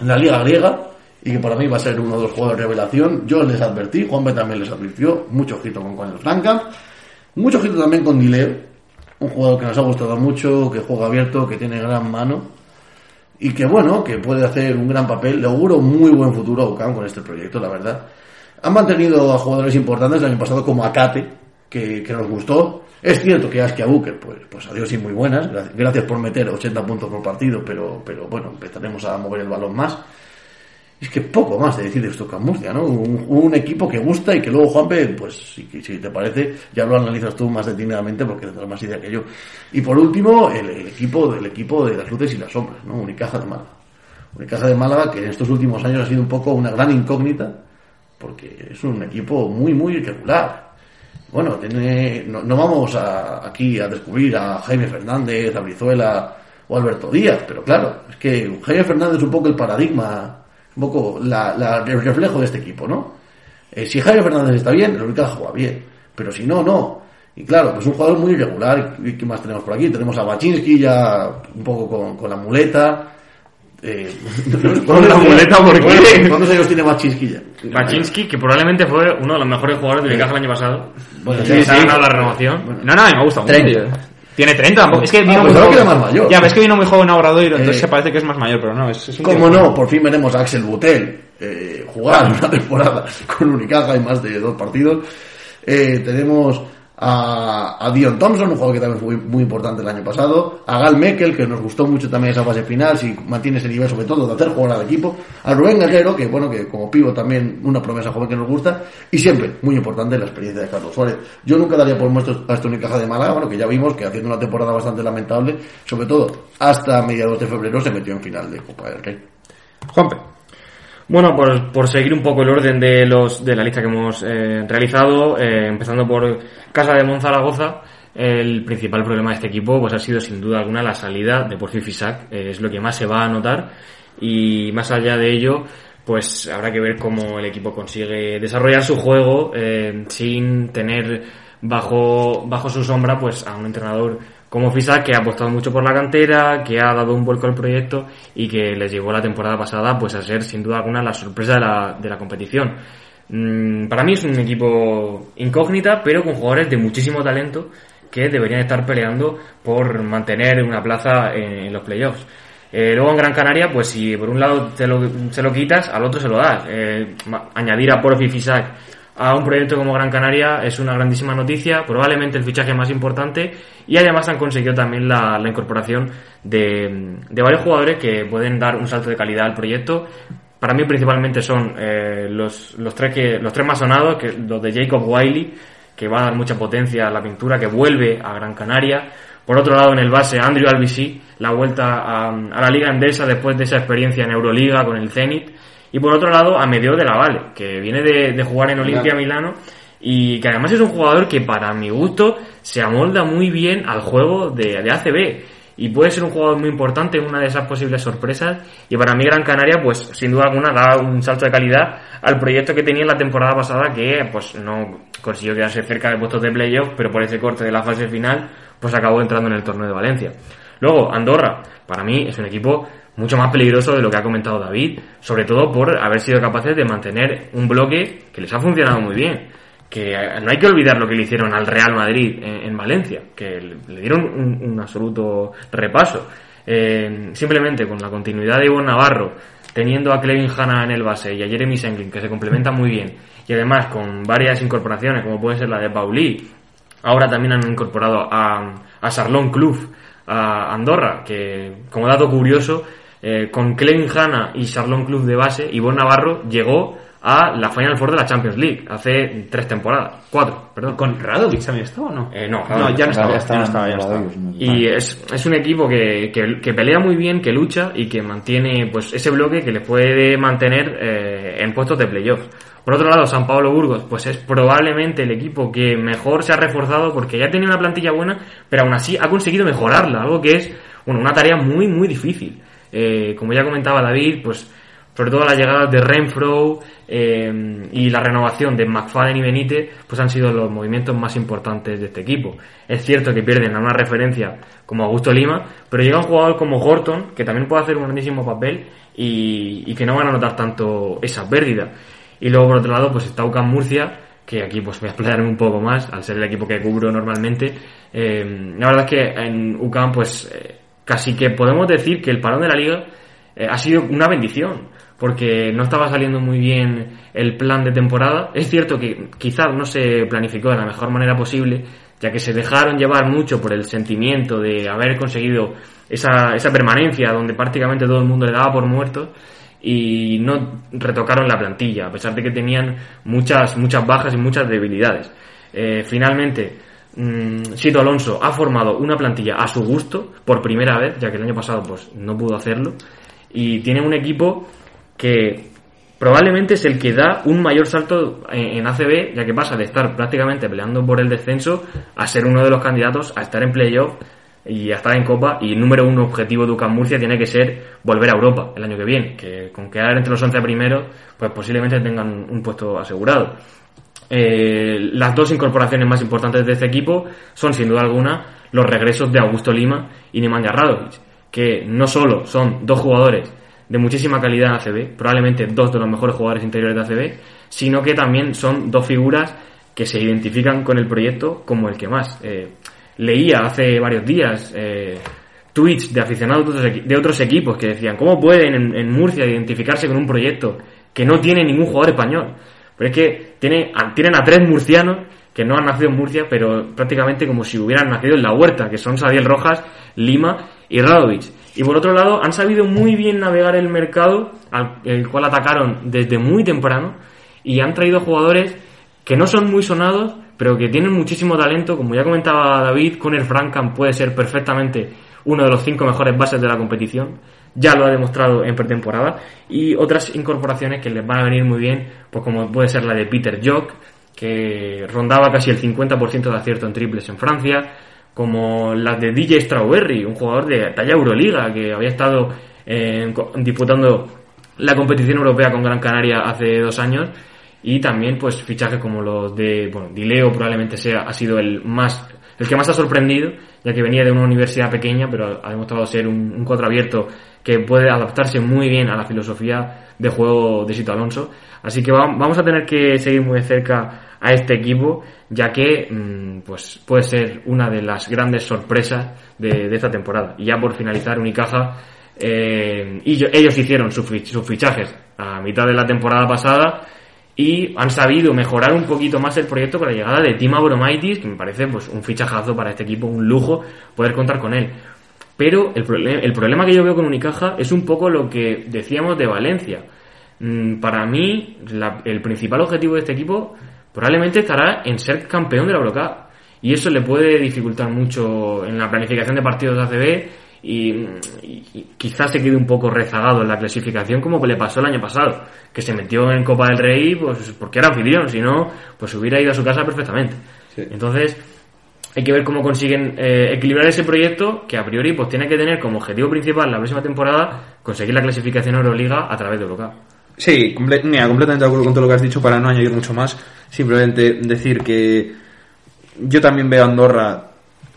[SPEAKER 2] la liga griega, y que para mí va a ser uno de los jugadores de revelación. Yo les advertí, Juanpe también les advirtió, mucho ojito con el Franca, mucho ojito también con Dileo, un jugador que nos ha gustado mucho, que juega abierto, que tiene gran mano, y que bueno, que puede hacer un gran papel. Le auguro muy buen futuro a UCAM con este proyecto, la verdad. Han mantenido a jugadores importantes el año pasado como Akate, que, que nos gustó. Es cierto que Askia Booker, pues, pues adiós y muy buenas. Gracias por meter 80 puntos por partido, pero, pero bueno, empezaremos a mover el balón más. Es que poco más de decir de esto Murcia, ¿no? Un, equipo que gusta y que luego Juanpe, pues si, te parece, ya lo analizas tú más detenidamente porque tendrás más idea que yo. Y por último, el, equipo, el equipo de las luces y las sombras, ¿no? Unicaja de Málaga. Unicaja de Málaga que en estos últimos años ha sido un poco una gran incógnita porque es un equipo muy, muy irregular. Bueno, tiene, no, no vamos a, aquí a descubrir a Jaime Fernández, a Brizuela o Alberto Díaz, pero claro, es que Jaime Fernández es un poco el paradigma, un poco la, la, el reflejo de este equipo, ¿no? Eh, si Javier Fernández está bien, el Unicaja juega bien, pero si no, no. Y claro, pues un jugador muy irregular. ¿Qué más tenemos por aquí? Tenemos a Baczynski ya un poco con, con la muleta. Eh,
[SPEAKER 1] con la muleta porque
[SPEAKER 2] ¿cuántos años tiene Baczynski ya?
[SPEAKER 4] Baczynski que probablemente fue uno de los mejores jugadores de Unicaja el año pasado
[SPEAKER 2] bueno,
[SPEAKER 4] sí,
[SPEAKER 2] sí.
[SPEAKER 4] la renovación
[SPEAKER 1] no, no, me gusta mucho ¿eh? Tiene 30, tampoco. Es que vino
[SPEAKER 2] Ah,
[SPEAKER 1] muy
[SPEAKER 2] pensaba
[SPEAKER 1] joven.
[SPEAKER 2] que era más mayor.
[SPEAKER 1] Ya, pero es que vino muy joven a Obradoiro, entonces
[SPEAKER 2] Eh,
[SPEAKER 1] se parece que es más mayor, pero no, es, es un
[SPEAKER 2] ¿Cómo no? Por fin veremos a Axel Butel eh, jugar una temporada con Unicaja y más de dos partidos. Eh, tenemos a, Dion Thompson, un jugador que también fue muy importante el año pasado. A Gal Mekel, que nos gustó mucho también esa fase final, si mantiene ese nivel sobre todo de hacer jugar al equipo. A Rubén Guerrero, que bueno, que como pivo también una promesa joven que nos gusta. Y siempre, muy importante, la experiencia de Carlos Suárez. Yo nunca daría por muerto a esta Unicaja de Málaga, bueno, que ya vimos que haciendo una temporada bastante lamentable, sobre todo hasta mediados de febrero se metió en final de Copa del Rey.
[SPEAKER 1] Juanpe.
[SPEAKER 4] Bueno, por, por seguir un poco el orden de los de la lista que hemos eh, realizado, eh, empezando por Casa de Monzaragoza, el principal problema de este equipo pues ha sido sin duda alguna la salida de Porfi Fisac, eh, es lo que más se va a notar y más allá de ello, pues habrá que ver cómo el equipo consigue desarrollar su juego eh, sin tener bajo bajo su sombra pues a un entrenador como Fisac que ha apostado mucho por la cantera, que ha dado un vuelco al proyecto y que les llevó la temporada pasada pues a ser sin duda alguna la sorpresa de la, de la competición. Mm, para mí es un equipo incógnita, pero con jugadores de muchísimo talento que deberían estar peleando por mantener una plaza en, los playoffs. Eh, luego en Gran Canaria, pues si por un lado te lo, se lo quitas, al otro se lo das. Eh, añadir a Porfi Fisac a un proyecto como Gran Canaria es una grandísima noticia, probablemente el fichaje más importante y además han conseguido también la, la incorporación de, de varios jugadores que pueden dar un salto de calidad al proyecto. Para mí principalmente son eh, los, los, tres que, los tres más sonados, que los de Jacob Wiley, que va a dar mucha potencia a la pintura, que vuelve a Gran Canaria. Por otro lado, en el base, Andrew Albisi, la vuelta a, a la Liga Endesa después de esa experiencia en Euroliga con el Zenit. Y por otro lado, a Medeo de la Vale, que viene de, de jugar en Olimpia Milano y que además es un jugador que para mi gusto se amolda muy bien al juego de, de ACB y puede ser un jugador muy importante, una de esas posibles sorpresas. Y para mí Gran Canaria, pues sin duda alguna da un salto de calidad al proyecto que tenía en la temporada pasada, que pues no consiguió quedarse cerca de puestos de playoff, pero por ese corte de la fase final, pues acabó entrando en el torneo de Valencia. Luego, Andorra, para mí es un equipo mucho más peligroso de lo que ha comentado David, sobre todo por haber sido capaces de mantener un bloque que les ha funcionado muy bien que no hay que olvidar lo que le hicieron al Real Madrid en, en Valencia, que le dieron un, absoluto repaso. Eh, simplemente con la continuidad de Ivo Navarro, teniendo a Clevin Hanna en el base y a Jeremy Senglin, que se complementan muy bien, y además con varias incorporaciones, como puede ser la de Pauli, ahora también han incorporado a, a Sarlón Club, a Andorra, que como dato curioso, eh, con Clevin Hanna y Sarlón Club de base, Ivonne Navarro llegó a la Final Four de la Champions League hace tres temporadas, cuatro, perdón.
[SPEAKER 1] ¿Con Radovic también estaba o no?
[SPEAKER 4] Eh, no,
[SPEAKER 1] no, ya no estaba,
[SPEAKER 3] Ya
[SPEAKER 1] ya no estaba, ya no estaba.
[SPEAKER 4] Y es, es un equipo que, que, que pelea muy bien, que lucha y que mantiene pues ese bloque que les puede mantener eh, en puestos de playoff. Por otro lado, San Pablo Burgos, pues es probablemente el equipo que mejor se ha reforzado porque ya tenía una plantilla buena, pero aún así ha conseguido mejorarla, algo que es bueno, una tarea muy, muy difícil. Eh, como ya comentaba David, pues sobre todo las llegadas de Renfro eh, y la renovación de McFadden y Benítez, pues han sido los movimientos más importantes de este equipo. Es cierto que pierden a una referencia como Augusto Lima, pero llega un jugador como Horton, que también puede hacer un grandísimo papel y, que no van a notar tanto esa pérdida. Y luego, por otro lado, pues está UCAM Murcia, que aquí pues voy a explayarme un poco más, al ser el equipo que cubro normalmente. Eh, la verdad es que en UCAM, pues casi que podemos decir que el parón de la liga eh, ha sido una bendición, porque no estaba saliendo muy bien el plan de temporada. Es cierto que quizás no se planificó de la mejor manera posible, ya que se dejaron llevar mucho por el sentimiento de haber conseguido esa, esa permanencia donde prácticamente todo el mundo le daba por muerto y no retocaron la plantilla, a pesar de que tenían muchas, muchas bajas y muchas debilidades. Eh, finalmente, Sito Alonso ha formado una plantilla a su gusto por primera vez, ya que el año pasado pues no pudo hacerlo, y tiene un equipo que probablemente es el que da un mayor salto en, en ACB, ya que pasa de estar prácticamente peleando por el descenso a ser uno de los candidatos a estar en playoff y a estar en Copa. Y el número uno objetivo de UCAM Murcia tiene que ser volver a Europa el año que viene, que con quedar entre los 11 primeros, pues posiblemente tengan un puesto asegurado. Eh, las dos incorporaciones más importantes de este equipo son, sin duda alguna, los regresos de Augusto Lima y Nemanja Radovic, que no solo son dos jugadores de muchísima calidad en ACB, probablemente dos de los mejores jugadores interiores de ACB, sino que también son dos figuras que se identifican con el proyecto como el que más. Eh, leía hace varios días eh, tweets de aficionados de otros, equipos que decían, ¿cómo pueden en, en Murcia identificarse con un proyecto que no tiene ningún jugador español? Pero es que tiene, tienen a tres murcianos que no han nacido en Murcia, pero prácticamente como si hubieran nacido en la huerta, que son Sadiel Rojas, Lima y Radovic. Y por otro lado, han sabido muy bien navegar el mercado, al el cual atacaron desde muy temprano, y han traído jugadores que no son muy sonados, pero que tienen muchísimo talento. Como ya comentaba David, Conor Frankham puede ser perfectamente uno de los cinco mejores bases de la competición. Ya lo ha demostrado en pretemporada. Y otras incorporaciones que les van a venir muy bien, pues como puede ser la de Peter Jock, que rondaba casi el 50% de acierto en triples en Francia, como las de DJ Strawberry, un jugador de talla Euroliga que había estado eh, disputando la competición europea con Gran Canaria hace dos años y también pues fichajes como los de bueno Dileo probablemente sea ha sido el más el que más ha sorprendido ya que venía de una universidad pequeña pero ha demostrado ser un, un cuadro abierto que puede adaptarse muy bien a la filosofía de juego de Sito Alonso. Así que va- vamos a tener que seguir muy de cerca a este equipo ya que mm, pues puede ser una de las grandes sorpresas de, esta temporada. Y ya por finalizar Unicaja eh, y ellos hicieron sus sus fichajes a mitad de la temporada pasada y han sabido mejorar un poquito más el proyecto con la llegada de Tima Boromaitis, que me parece pues un fichajazo para este equipo, un lujo poder contar con él. Pero el, proble- el problema que yo veo con Unicaja es un poco lo que decíamos de Valencia. Mm, Para mí, el principal objetivo de este equipo probablemente estará en ser campeón de la Eurocup. Y eso le puede dificultar mucho en la planificación de partidos de ACB y, quizás se quede un poco rezagado en la clasificación como le pasó el año pasado, que se metió en Copa del Rey pues porque era anfitrión, si no, pues hubiera ido a su casa perfectamente.
[SPEAKER 1] Sí.
[SPEAKER 4] Entonces, hay que ver cómo consiguen eh, equilibrar ese proyecto que a priori pues tiene que tener como objetivo principal la próxima temporada conseguir la clasificación a Euroliga a través de Eurocup.
[SPEAKER 1] Sí, comple- mira, completamente de acuerdo con todo lo que has dicho para no añadir mucho más. Simplemente decir que yo también veo a Andorra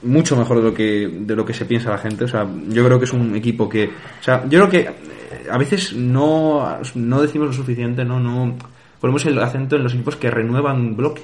[SPEAKER 1] mucho mejor de lo que de lo que se piensa la gente. O sea, yo creo que es un equipo que, o sea, yo creo que eh, a veces no no decimos lo suficiente, no no ponemos el acento en los equipos que renuevan un bloque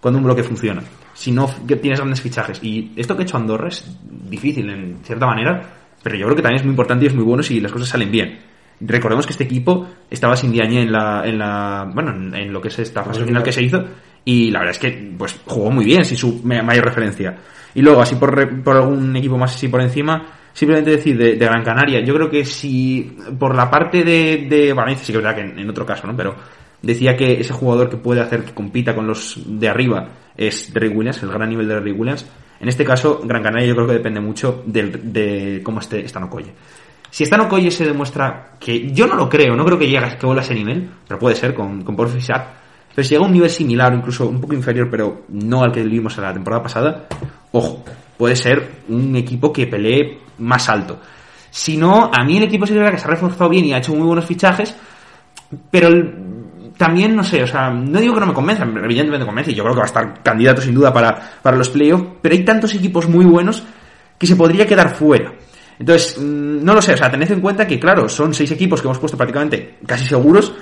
[SPEAKER 1] cuando un bloque funciona. Si no que tienes grandes fichajes y esto que ha hecho Andorra es difícil en cierta manera, pero yo creo que también es muy importante y es muy bueno si las cosas salen bien. Recordemos que este equipo estaba sin Diagne en la, en la, bueno, en, lo que es esta fase final que se hizo y la verdad es que pues jugó muy bien sin su ma- mayor referencia. Y luego, así por, por algún equipo más así por encima, simplemente decir de, Gran Canaria, yo creo que si por la parte de, de Valencia, sí que es verdad que en, otro caso, ¿no? Pero decía que ese jugador que puede hacer que compita con los de arriba es Derrick Williams, el gran nivel de Derrick Williams. En este caso, Gran Canaria yo creo que depende mucho del- de cómo esté Stanokoye. Si Stanokoye se demuestra que yo no lo creo, no creo que llegue a- que vuelva a ese nivel, pero puede ser con, con Paul Fisac, pero si llega a un nivel similar o incluso un poco inferior, pero no al que vimos en la temporada pasada, ojo, puede ser un equipo que pelee más alto. Si no, a mí el equipo sí que que se ha reforzado bien y ha hecho muy buenos fichajes, pero también, no sé, o sea, no digo que no me convenza, evidentemente me convence, yo creo que va a estar candidato sin duda para, para los playoffs, pero hay tantos equipos muy buenos que se podría quedar fuera. Entonces, mm, no lo sé, o sea, tened en cuenta que, claro, son seis equipos que hemos puesto prácticamente casi seguros,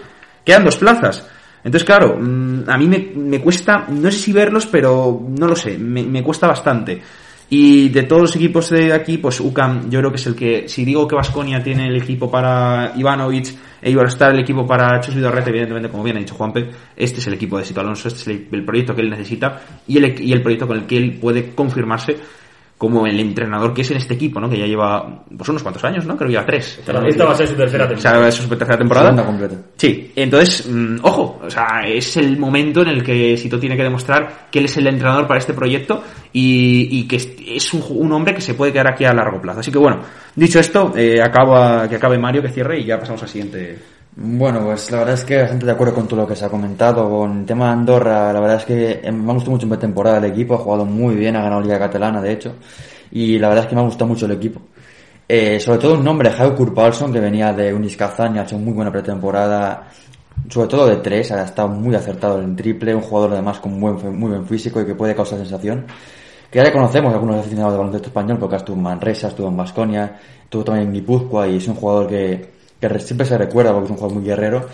[SPEAKER 1] quedan dos plazas. Entonces, claro, mm, a mí me, me cuesta, no sé si verlos, pero no lo sé, me, me cuesta bastante. Y de todos los equipos de aquí, pues UCAM yo creo que es el que, si digo que Vasconia tiene el equipo para Ivanovic e Iberostar el equipo para Chus Vidorrete, evidentemente, como bien ha dicho Juanpe, este es el equipo de Sito Alonso, este es el, el proyecto que él necesita y el, y el proyecto con el que él puede confirmarse como el entrenador que es en este equipo, ¿no? Que ya lleva pues unos cuantos años, ¿no? Creo que lleva tres.
[SPEAKER 4] Esta va a ser su tercera
[SPEAKER 1] O
[SPEAKER 4] temporada.
[SPEAKER 1] sea, es su tercera temporada.
[SPEAKER 3] Segunda completa.
[SPEAKER 1] Sí, entonces, mm, ojo, o sea, es el momento en el que Sito tiene que demostrar que él es el entrenador para este proyecto y, y que es, es un, un hombre que se puede quedar aquí a largo plazo. Así que bueno, dicho esto, eh, acaba, que acabe Mario, que cierre y ya pasamos al siguiente.
[SPEAKER 3] Bueno, pues la verdad es que bastante de acuerdo con todo lo que se ha comentado. Con el tema de Andorra, la verdad es que eh, me ha gustado mucho en temporada el equipo, ha jugado muy bien, ha ganado Liga Catalana, de hecho. Y la verdad es que me ha gustado mucho el equipo. Eh, sobre todo un nombre, Jaime Kurpalson, que venía de Unis Kazan y ha hecho muy buena pretemporada. Sobre todo de tres, ha estado muy acertado en triple, un jugador además con buen, muy buen físico y que puede causar sensación. Que ya le conocemos algunos aficionados de baloncesto español, porque estuvo en Manresa, estuvo en Basconia, estuvo también en Guipúzcoa y es un jugador que, que re- siempre se recuerda porque es un jugador muy guerrero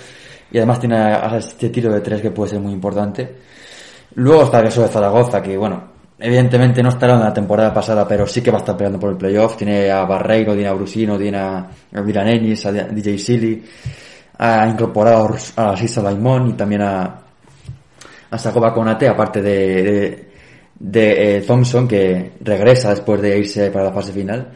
[SPEAKER 3] y además tiene a- este tiro de tres que puede ser muy importante. Luego está el caso de Zaragoza, que bueno, evidentemente no estará en la temporada pasada, pero sí que va a estar peleando por el playoff. Tiene a Barreiro, tiene a Brusino, tiene a a DJ Silly, ha incorporado a Sisa Laimón y también a, a Sagoba Konate, aparte de, de, de, eh, Thompson, que regresa después de irse para la fase final.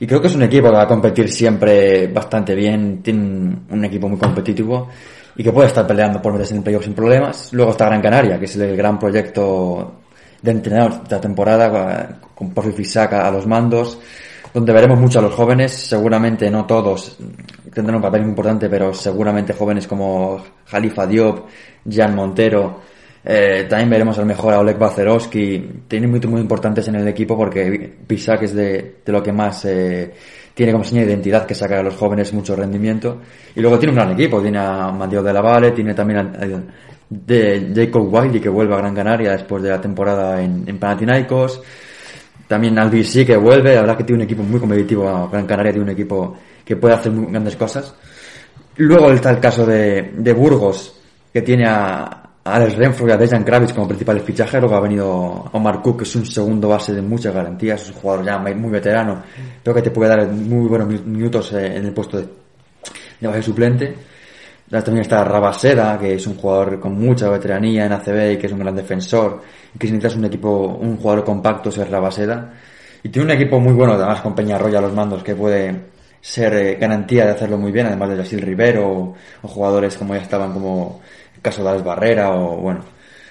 [SPEAKER 3] Y creo que es un equipo que va a competir siempre bastante bien, tiene un, equipo muy competitivo y que puede estar peleando por meterse en el playoff sin problemas. Luego está Gran Canaria, que es el gran proyecto de entrenador de la temporada, con Porfi Fisac a los mandos, donde veremos mucho a los jóvenes, seguramente no todos tendrán un papel muy importante, pero seguramente jóvenes como Jalifa Diop, Jan Montero, eh, también veremos al mejor a Oleg Bacerowski, tienen muy, muy importantes en el equipo porque Pisac es de, de lo que más eh, tiene como señal de identidad que saca a los jóvenes mucho rendimiento. Y luego tiene un gran equipo, tiene a Mateo de la Valle, tiene también a, Jacob Wiley que vuelve a Gran Canaria después de la temporada en, en. También Albisi que vuelve, la verdad que tiene un equipo muy competitivo, Gran Canaria tiene un equipo que puede hacer grandes cosas. Luego está el caso de, de Burgos, que tiene a Alex Renfro y a Dejan Kravitz como principales fichajes. Luego ha venido Omar Cook, que es un segundo base de muchas garantías, es un jugador ya muy veterano, pero que te puede dar muy buenos mi- minutos eh, en el puesto de, base suplente. También está Rabaseda, que es un jugador con mucha veteranía en ACB y que es un gran defensor. Que si necesitas un equipo, un jugador compacto, es Rabaseda. Y tiene un equipo muy bueno, además con Peñarroya a los mandos, que puede ser eh, garantía de hacerlo muy bien, además de Yasil Rivero o jugadores como ya estaban, como el caso de Barrera o bueno,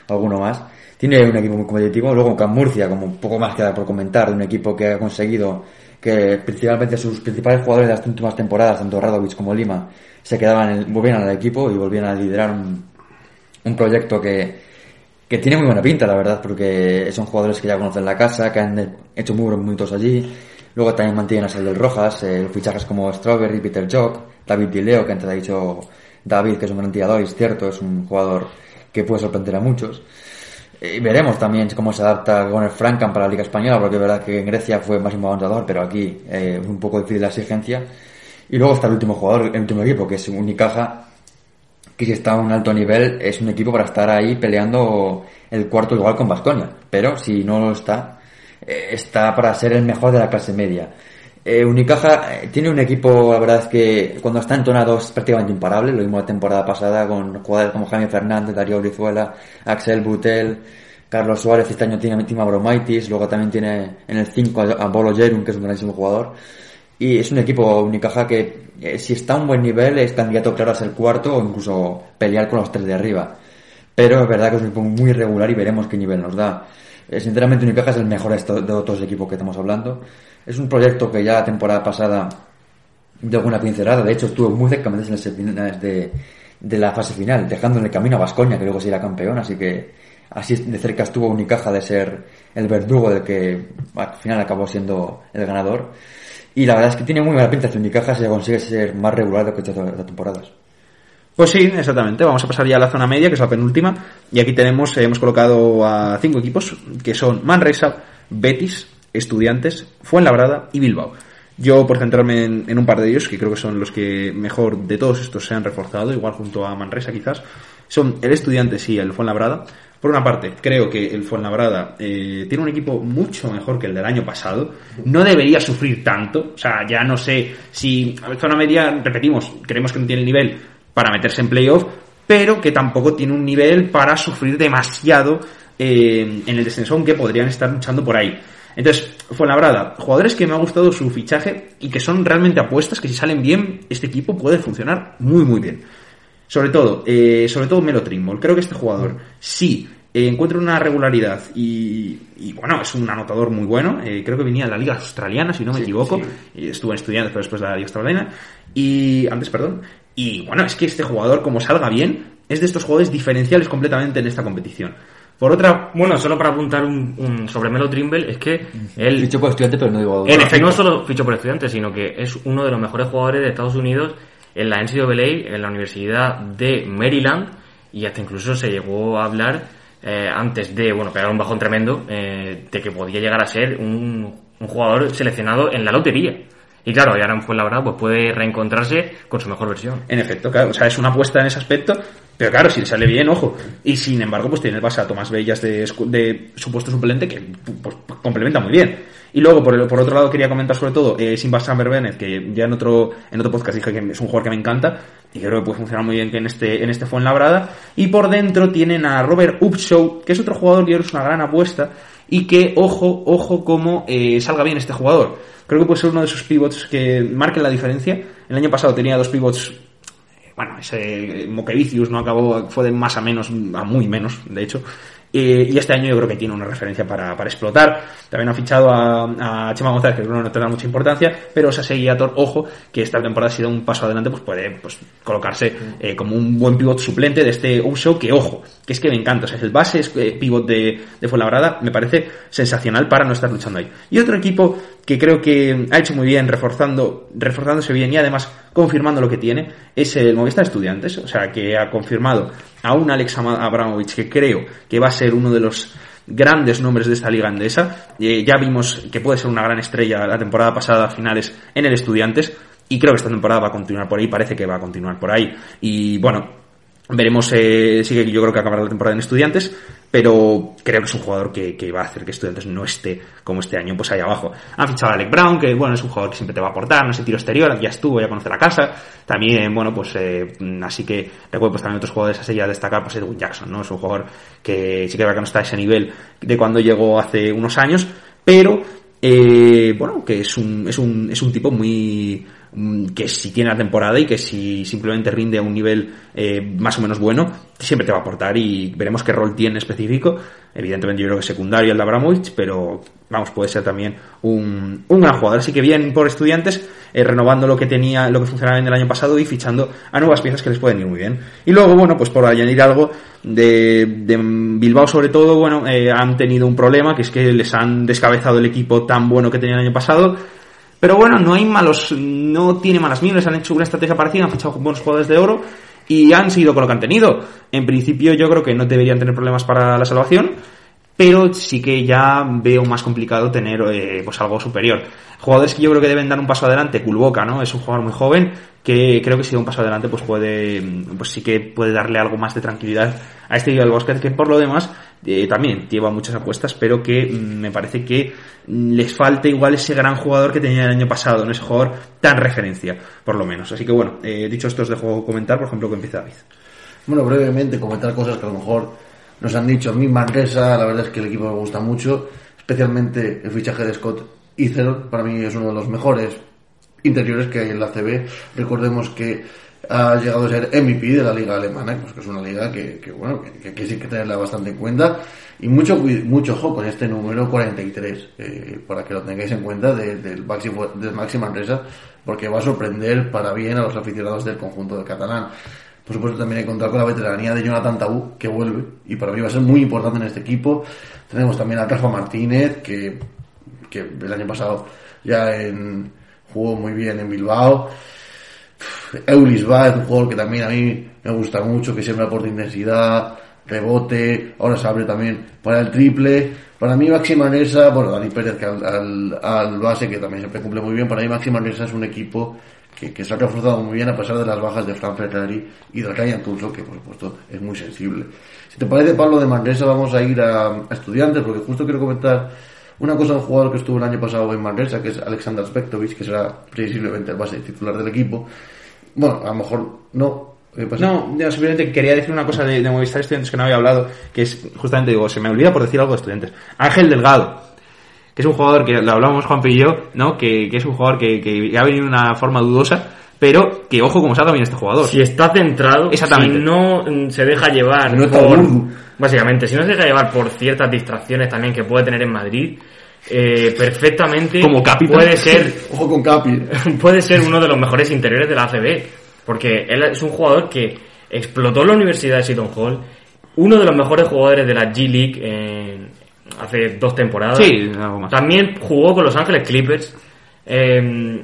[SPEAKER 3] alguno más. Tiene un equipo muy competitivo. Luego Can Murcia, como un poco más queda por comentar, de un equipo que ha conseguido que principalmente sus principales jugadores de las últimas temporadas, tanto Radovic como Lima, se quedaban, en volvían al equipo y volvían a liderar un, un proyecto que, que tiene muy buena pinta, la verdad, porque son jugadores que ya conocen la casa, que han hecho muy buenos minutos allí. Luego también mantienen a Saldel Rojas, eh, fichajes como Strawberry, Peter Jock, David Dileo, que antes ha dicho David, que es un gran tirador, y es cierto, es un jugador que puede sorprender a muchos. Eh, Y veremos también cómo se adapta con el Frankham para la Liga Española, porque es verdad que en Grecia fue máximo avanzador, pero aquí eh, un poco difícil la exigencia. Y luego está el último jugador, el último equipo, que es Unicaja, que si está a un alto nivel es un equipo para estar ahí peleando el cuarto igual con Vasconia, pero si no lo está, eh, está para ser el mejor de la clase media. Eh, Unicaja eh, tiene un equipo, la verdad es que cuando está entonado es prácticamente imparable, lo mismo la temporada pasada con jugadores como Jaime Fernández, Darío Brizuela, Axel Butel, Carlos Suárez, este año tiene a Tima Bromaitis, luego también tiene en el 5 a Bolo Jerun, que es un grandísimo jugador. Y es un equipo Unicaja que, eh, si está a un buen nivel, es candidato claro a ser cuarto o incluso pelear con los tres de arriba. Pero es verdad que es un equipo muy irregular y veremos qué nivel nos da. Eh, sinceramente, Unicaja es el mejor de estos- de otros equipos que estamos hablando. Es un proyecto que ya la temporada pasada de alguna pincelada, de hecho estuvo muy cerca en las semifinales de, la fase final, dejando en el camino a Vascoña, que luego sería campeón, así que así de cerca estuvo Unicaja de ser el verdugo del que al final acabó siendo el ganador. Y la verdad es que tiene muy buena pinta este Unicaja si consigue ser más regular de lo que otras temporadas.
[SPEAKER 1] Pues sí, exactamente. Vamos a pasar ya a la zona media, que es la penúltima. Y aquí tenemos, hemos colocado a cinco equipos, que son Manresa, Betis, Estudiantes, Fuenlabrada y Bilbao. Yo, por centrarme en, un par de ellos, que creo que son los que mejor de todos estos se han reforzado, igual junto a Manresa quizás, son el Estudiantes y el Fuenlabrada. Por una parte, creo que el Fuenlabrada eh, tiene un equipo mucho mejor que el del año pasado. No debería sufrir tanto. O sea, ya no sé si a zona media, repetimos, creemos que no tiene el nivel para meterse en playoff, pero que tampoco tiene un nivel para sufrir demasiado eh, en el descenso, aunque podrían estar luchando por ahí. Entonces, Fuenlabrada, jugadores que me ha gustado su fichaje y que son realmente apuestas, que si salen bien, este equipo puede funcionar muy, muy bien. Sobre todo, eh, sobre todo Melo Trimble. Creo que este jugador sí eh, encuentra una regularidad y, y, bueno, es un anotador muy bueno. Eh, creo que venía de la Liga Australiana, si no me equivoco. En estudiantes, pero después de la Liga Australiana. Y antes, perdón. Y bueno, es que este jugador, como salga bien, es de estos jugadores diferenciales completamente en esta competición. Por otra,
[SPEAKER 4] Bueno, solo para apuntar un, un sobre Melo Trimble, es que él
[SPEAKER 3] Dicho por estudiante, pero no digo...
[SPEAKER 4] En efecto, no solo fichó por estudiantes, sino que es uno de los mejores jugadores de Estados Unidos en la NCAA, en la Universidad de Maryland, y hasta incluso se llegó a hablar eh, antes de, bueno, pegar un bajón tremendo, eh, de que podía llegar a ser un, un jugador seleccionado en la lotería. Y claro, y ahora en Fuenlabrada pues puede reencontrarse con su mejor versión.
[SPEAKER 1] En efecto, claro, o sea, es una apuesta en ese aspecto, pero claro, si le sale bien, ojo. Y sin embargo, pues tiene el base a Tomás Bellas de, supuesto suplente que pues, complementa muy bien. Y luego, por, otro lado, quería comentar sobre todo eh, Simba Samber que ya en otro, en otro podcast dije que es un jugador que me encanta y creo que puede funcionar muy bien que en este, en este Fuenlabrada. Y por dentro tienen a Robert Upshaw, que es otro jugador que es una gran apuesta y que, ojo, ojo, cómo eh, salga bien este jugador. Creo que puede ser uno de esos pivots que marquen la diferencia. El año pasado tenía dos pivots bueno, ese Mokevicius no acabó, fue de más a menos, a muy menos, de hecho. Y este año yo creo que tiene una referencia para, para explotar. También ha fichado a, a Chema González, que no tendrá mucha importancia, pero Sasegi Ator, ojo, que esta temporada ha sido un paso adelante, pues puede pues, colocarse eh, como un buen pivot suplente de este Uso, que ojo, que es que me encanta. O sea, el base es eh, pivot de, de Fuenlabrada, me parece sensacional para no estar luchando ahí. Y otro equipo que creo que ha hecho muy bien, reforzando, reforzándose bien y además confirmando lo que tiene, es el Movistar Estudiantes, o sea, que ha confirmado a un Alex Abramovich que creo que va a ser uno de los grandes nombres de esta liga andesa. Eh, ya vimos que puede ser una gran estrella la temporada pasada, a finales, en el Estudiantes, y creo que esta temporada va a continuar por ahí, parece que va a continuar por ahí. Y bueno, Veremos, eh, sí que yo creo que acabará la temporada en Estudiantes, pero creo que es un jugador que, que va a hacer que Estudiantes no esté como este año, pues ahí abajo. Han fichado a Alec Brown, que bueno, es un jugador que siempre te va a aportar, no sé, tiro exterior, ya estuvo, ya conoce la casa. También, bueno, pues eh, así que recuerdo pues también otros jugadores así a destacar, pues Edwin Jackson, ¿no? Es un jugador que sí que verdad que no está a ese nivel de cuando llegó hace unos años, pero eh, bueno, que es un, es un, es un tipo muy, que si tiene la temporada y que si simplemente rinde a un nivel eh, más o menos bueno, siempre te va a aportar y veremos qué rol tiene específico. Evidentemente yo creo que secundario el de Abramovich, pero vamos, puede ser también un, un gran jugador. Así que bien por estudiantes, eh, renovando lo que tenía, lo que funcionaba en el año pasado y fichando a nuevas piezas que les pueden ir muy bien. Y luego, bueno, pues por añadir algo de, de Bilbao sobre todo, bueno, eh, han tenido un problema, que es que les han descabezado el equipo tan bueno que tenía el año pasado. Pero bueno, no hay malos, no tiene malas miles, han hecho una estrategia parecida, han fichado buenos jugadores de oro y han seguido con lo que han tenido. En principio yo creo que no deberían tener problemas para la salvación, pero sí que ya veo más complicado tener eh, pues algo superior. Jugadores que yo creo que deben dar un paso adelante, Kulboka, ¿no? Es un jugador muy joven que creo que si da un paso adelante pues puede pues sí que puede darle algo más de tranquilidad a este del Bosque que por lo demás eh, también lleva muchas apuestas pero que mm, me parece que mm, les falta igual ese gran jugador que tenía el año pasado no ese jugador tan referencia por lo menos así que bueno eh, dicho esto os dejo comentar por ejemplo que empieza David
[SPEAKER 2] Bueno, brevemente comentar cosas que a lo mejor nos han dicho. Mí Manresa, la verdad es que el equipo me gusta mucho, especialmente el fichaje de Scott Izel, para mí es uno de los mejores interiores que hay en la CB. Recordemos que ha llegado a ser MVP de la liga alemana, pues que es una liga que, que, bueno, que, que sí que tenerla bastante en cuenta. Y mucho, mucho ojo con este número 43, eh, para que lo tengáis en cuenta de- del Maxi, del Maxi Manresa, porque va a sorprender para bien a los aficionados del conjunto del catalán. Por supuesto, también hay que contar con la veteranía de Jonathan Tabú, que vuelve, y para mí va a ser muy importante en este equipo. Tenemos también a Rafa Martínez, que, que el año pasado ya en, jugó muy bien en Bilbao. Eulis va, es un jugador que también a mí me gusta mucho, que siempre aporta intensidad, rebote, ahora se abre también para el triple. Para mí Maxi Manresa, bueno, Dani Pérez que al, al, base, que también siempre cumple muy bien, para mí Maxi Manresa es un equipo que, que se ha reforzado muy bien a pesar de las bajas de Fran Ferrari y del Ryan Tulso, que por supuesto es muy sensible. Si te parece, Pablo de Manresa, vamos a ir a, a estudiantes, porque justo quiero comentar una cosa de un jugador que estuvo el año pasado en Manresa, que es Alexander Spektovic, que será previsiblemente el base titular del equipo. Bueno, a lo mejor no. ¿Qué pasa?
[SPEAKER 1] No, ya simplemente quería decir una cosa de, de Movistar Estudiantes que no había hablado, que es justamente, digo, se me olvida por decir algo de estudiantes. Ángel Delgado, que es un jugador que lo hablamos Juan y yo, ¿no? Que, que es un jugador que, que ha venido de una forma dudosa, pero que ojo como salga bien este jugador.
[SPEAKER 4] Si está centrado,
[SPEAKER 1] Exactamente.
[SPEAKER 4] si no mm, se deja llevar
[SPEAKER 2] No está
[SPEAKER 4] por, básicamente, si no se deja llevar por ciertas distracciones también que puede tener en Madrid, eh, perfectamente
[SPEAKER 1] Como capitán.
[SPEAKER 4] puede ser
[SPEAKER 2] Ojo con Capi.
[SPEAKER 4] puede ser uno de los mejores interiores de la ACB, porque él es un jugador que explotó en la Universidad de Seton Hall, uno de los mejores jugadores de la G League en- hace dos temporadas.
[SPEAKER 1] Sí, algo más.
[SPEAKER 4] También jugó con Los Ángeles Clippers. Eh,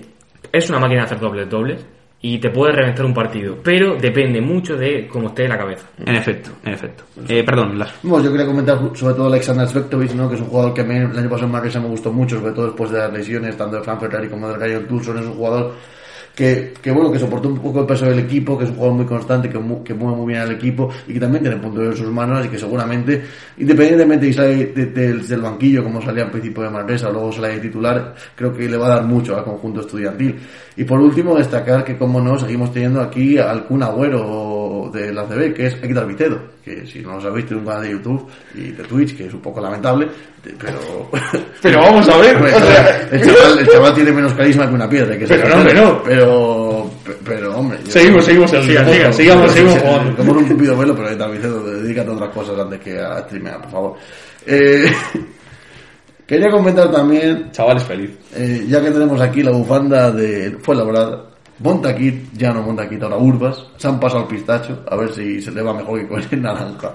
[SPEAKER 4] es una máquina de hacer dobles dobles y te puede reventar un partido, pero depende mucho de cómo esté la cabeza.
[SPEAKER 1] En efecto, en efecto. Eh, perdón, Las.
[SPEAKER 2] Bueno, yo quería comentar sobre todo a Alexander Spektovic, ¿no? que es un jugador que a mí el año pasado en Manresa me gustó mucho, sobre todo después de las lesiones, tanto de Fran Ferrari como de Ryan Tulson. Es un jugador que, que, bueno, que soportó un poco el peso del equipo, que es un jugador muy constante, que, que mueve muy bien al equipo y que también tiene punto en sus manos y que seguramente, independientemente de de- de- del banquillo, como salía al principio de Manresa, luego sale de titular, creo que le va a dar mucho al conjunto estudiantil. Y por último, destacar que, como no, seguimos teniendo aquí al Kun Agüero de la CB, que es Héctor Vicedo, que si no lo sabéis, tiene un canal de YouTube y de Twitch, que es un poco lamentable, pero...
[SPEAKER 1] Pero vamos a ver,
[SPEAKER 2] Hombre,
[SPEAKER 1] o sea-
[SPEAKER 2] el, chaval, el chaval tiene menos carisma que una piedra, que
[SPEAKER 1] Pero no,
[SPEAKER 2] sincero.
[SPEAKER 1] hombre, no.
[SPEAKER 2] Pero, pe- pero, hombre...
[SPEAKER 1] Seguimos, seguimos, el
[SPEAKER 4] siga,
[SPEAKER 1] sigamos, seguimos jugando.
[SPEAKER 2] Como un tupido velo, pero Héctor Vicedo, dedícate a otras cosas antes que a streamear, por favor. Eh, quería comentar también
[SPEAKER 1] Chavales feliz.
[SPEAKER 2] eh, ya que tenemos aquí la bufanda de Fuenlabrada, Montaquit, ya no Montaquit, ahora Urbas, se han pasado al pistacho, a ver si se le va mejor que con el naranja.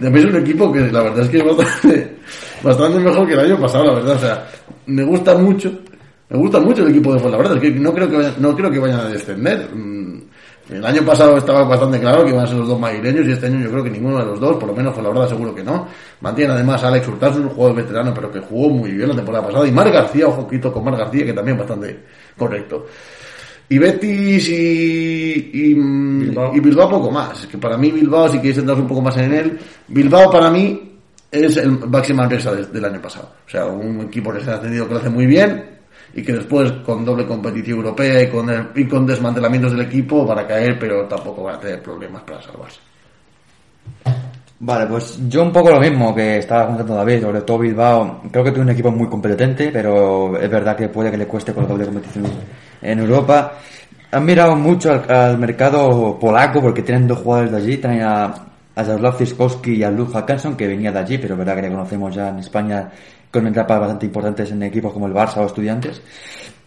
[SPEAKER 2] También es un equipo que la verdad es que es bastante, bastante mejor que el año pasado, la verdad, o sea, me gusta mucho, me gusta mucho el equipo de Fuenlabrada, es que no creo que no creo que vayan a descender. Mm, El año pasado estaba bastante claro que iban a ser los dos madrileños y este año yo creo que ninguno de los dos, por lo menos Fuenlabrada seguro que no. Mantiene además a Alex Hurtado, un jugador veterano pero que jugó muy bien la temporada pasada. Y Mar García, ojo quito con Mar García, que también bastante correcto. Y Betis y, y, mm,
[SPEAKER 4] Bilbao.
[SPEAKER 2] y Bilbao poco más. Que para mí Bilbao, si queréis centraros un poco más en él, Bilbao para mí es el Baxi Manresa del, del año pasado. O sea, un equipo que se ha ascendido que lo hace muy bien y que después con doble competición europea y con, el- y con desmantelamientos del equipo van a caer, pero tampoco van a tener problemas para salvarse.
[SPEAKER 3] Vale, pues yo un poco lo mismo que estaba comentando David, sobre todo Bilbao. Creo que tiene un equipo muy competente, pero es verdad que puede que le cueste con la doble competición en Europa. Han mirado mucho al, mercado polaco porque tienen dos jugadores de allí. Tienen a, a Jaroslav y a Luz Hackanson, que venía de allí, pero verdad que le conocemos ya en España con etapas bastante importantes en equipos como el Barça o Estudiantes.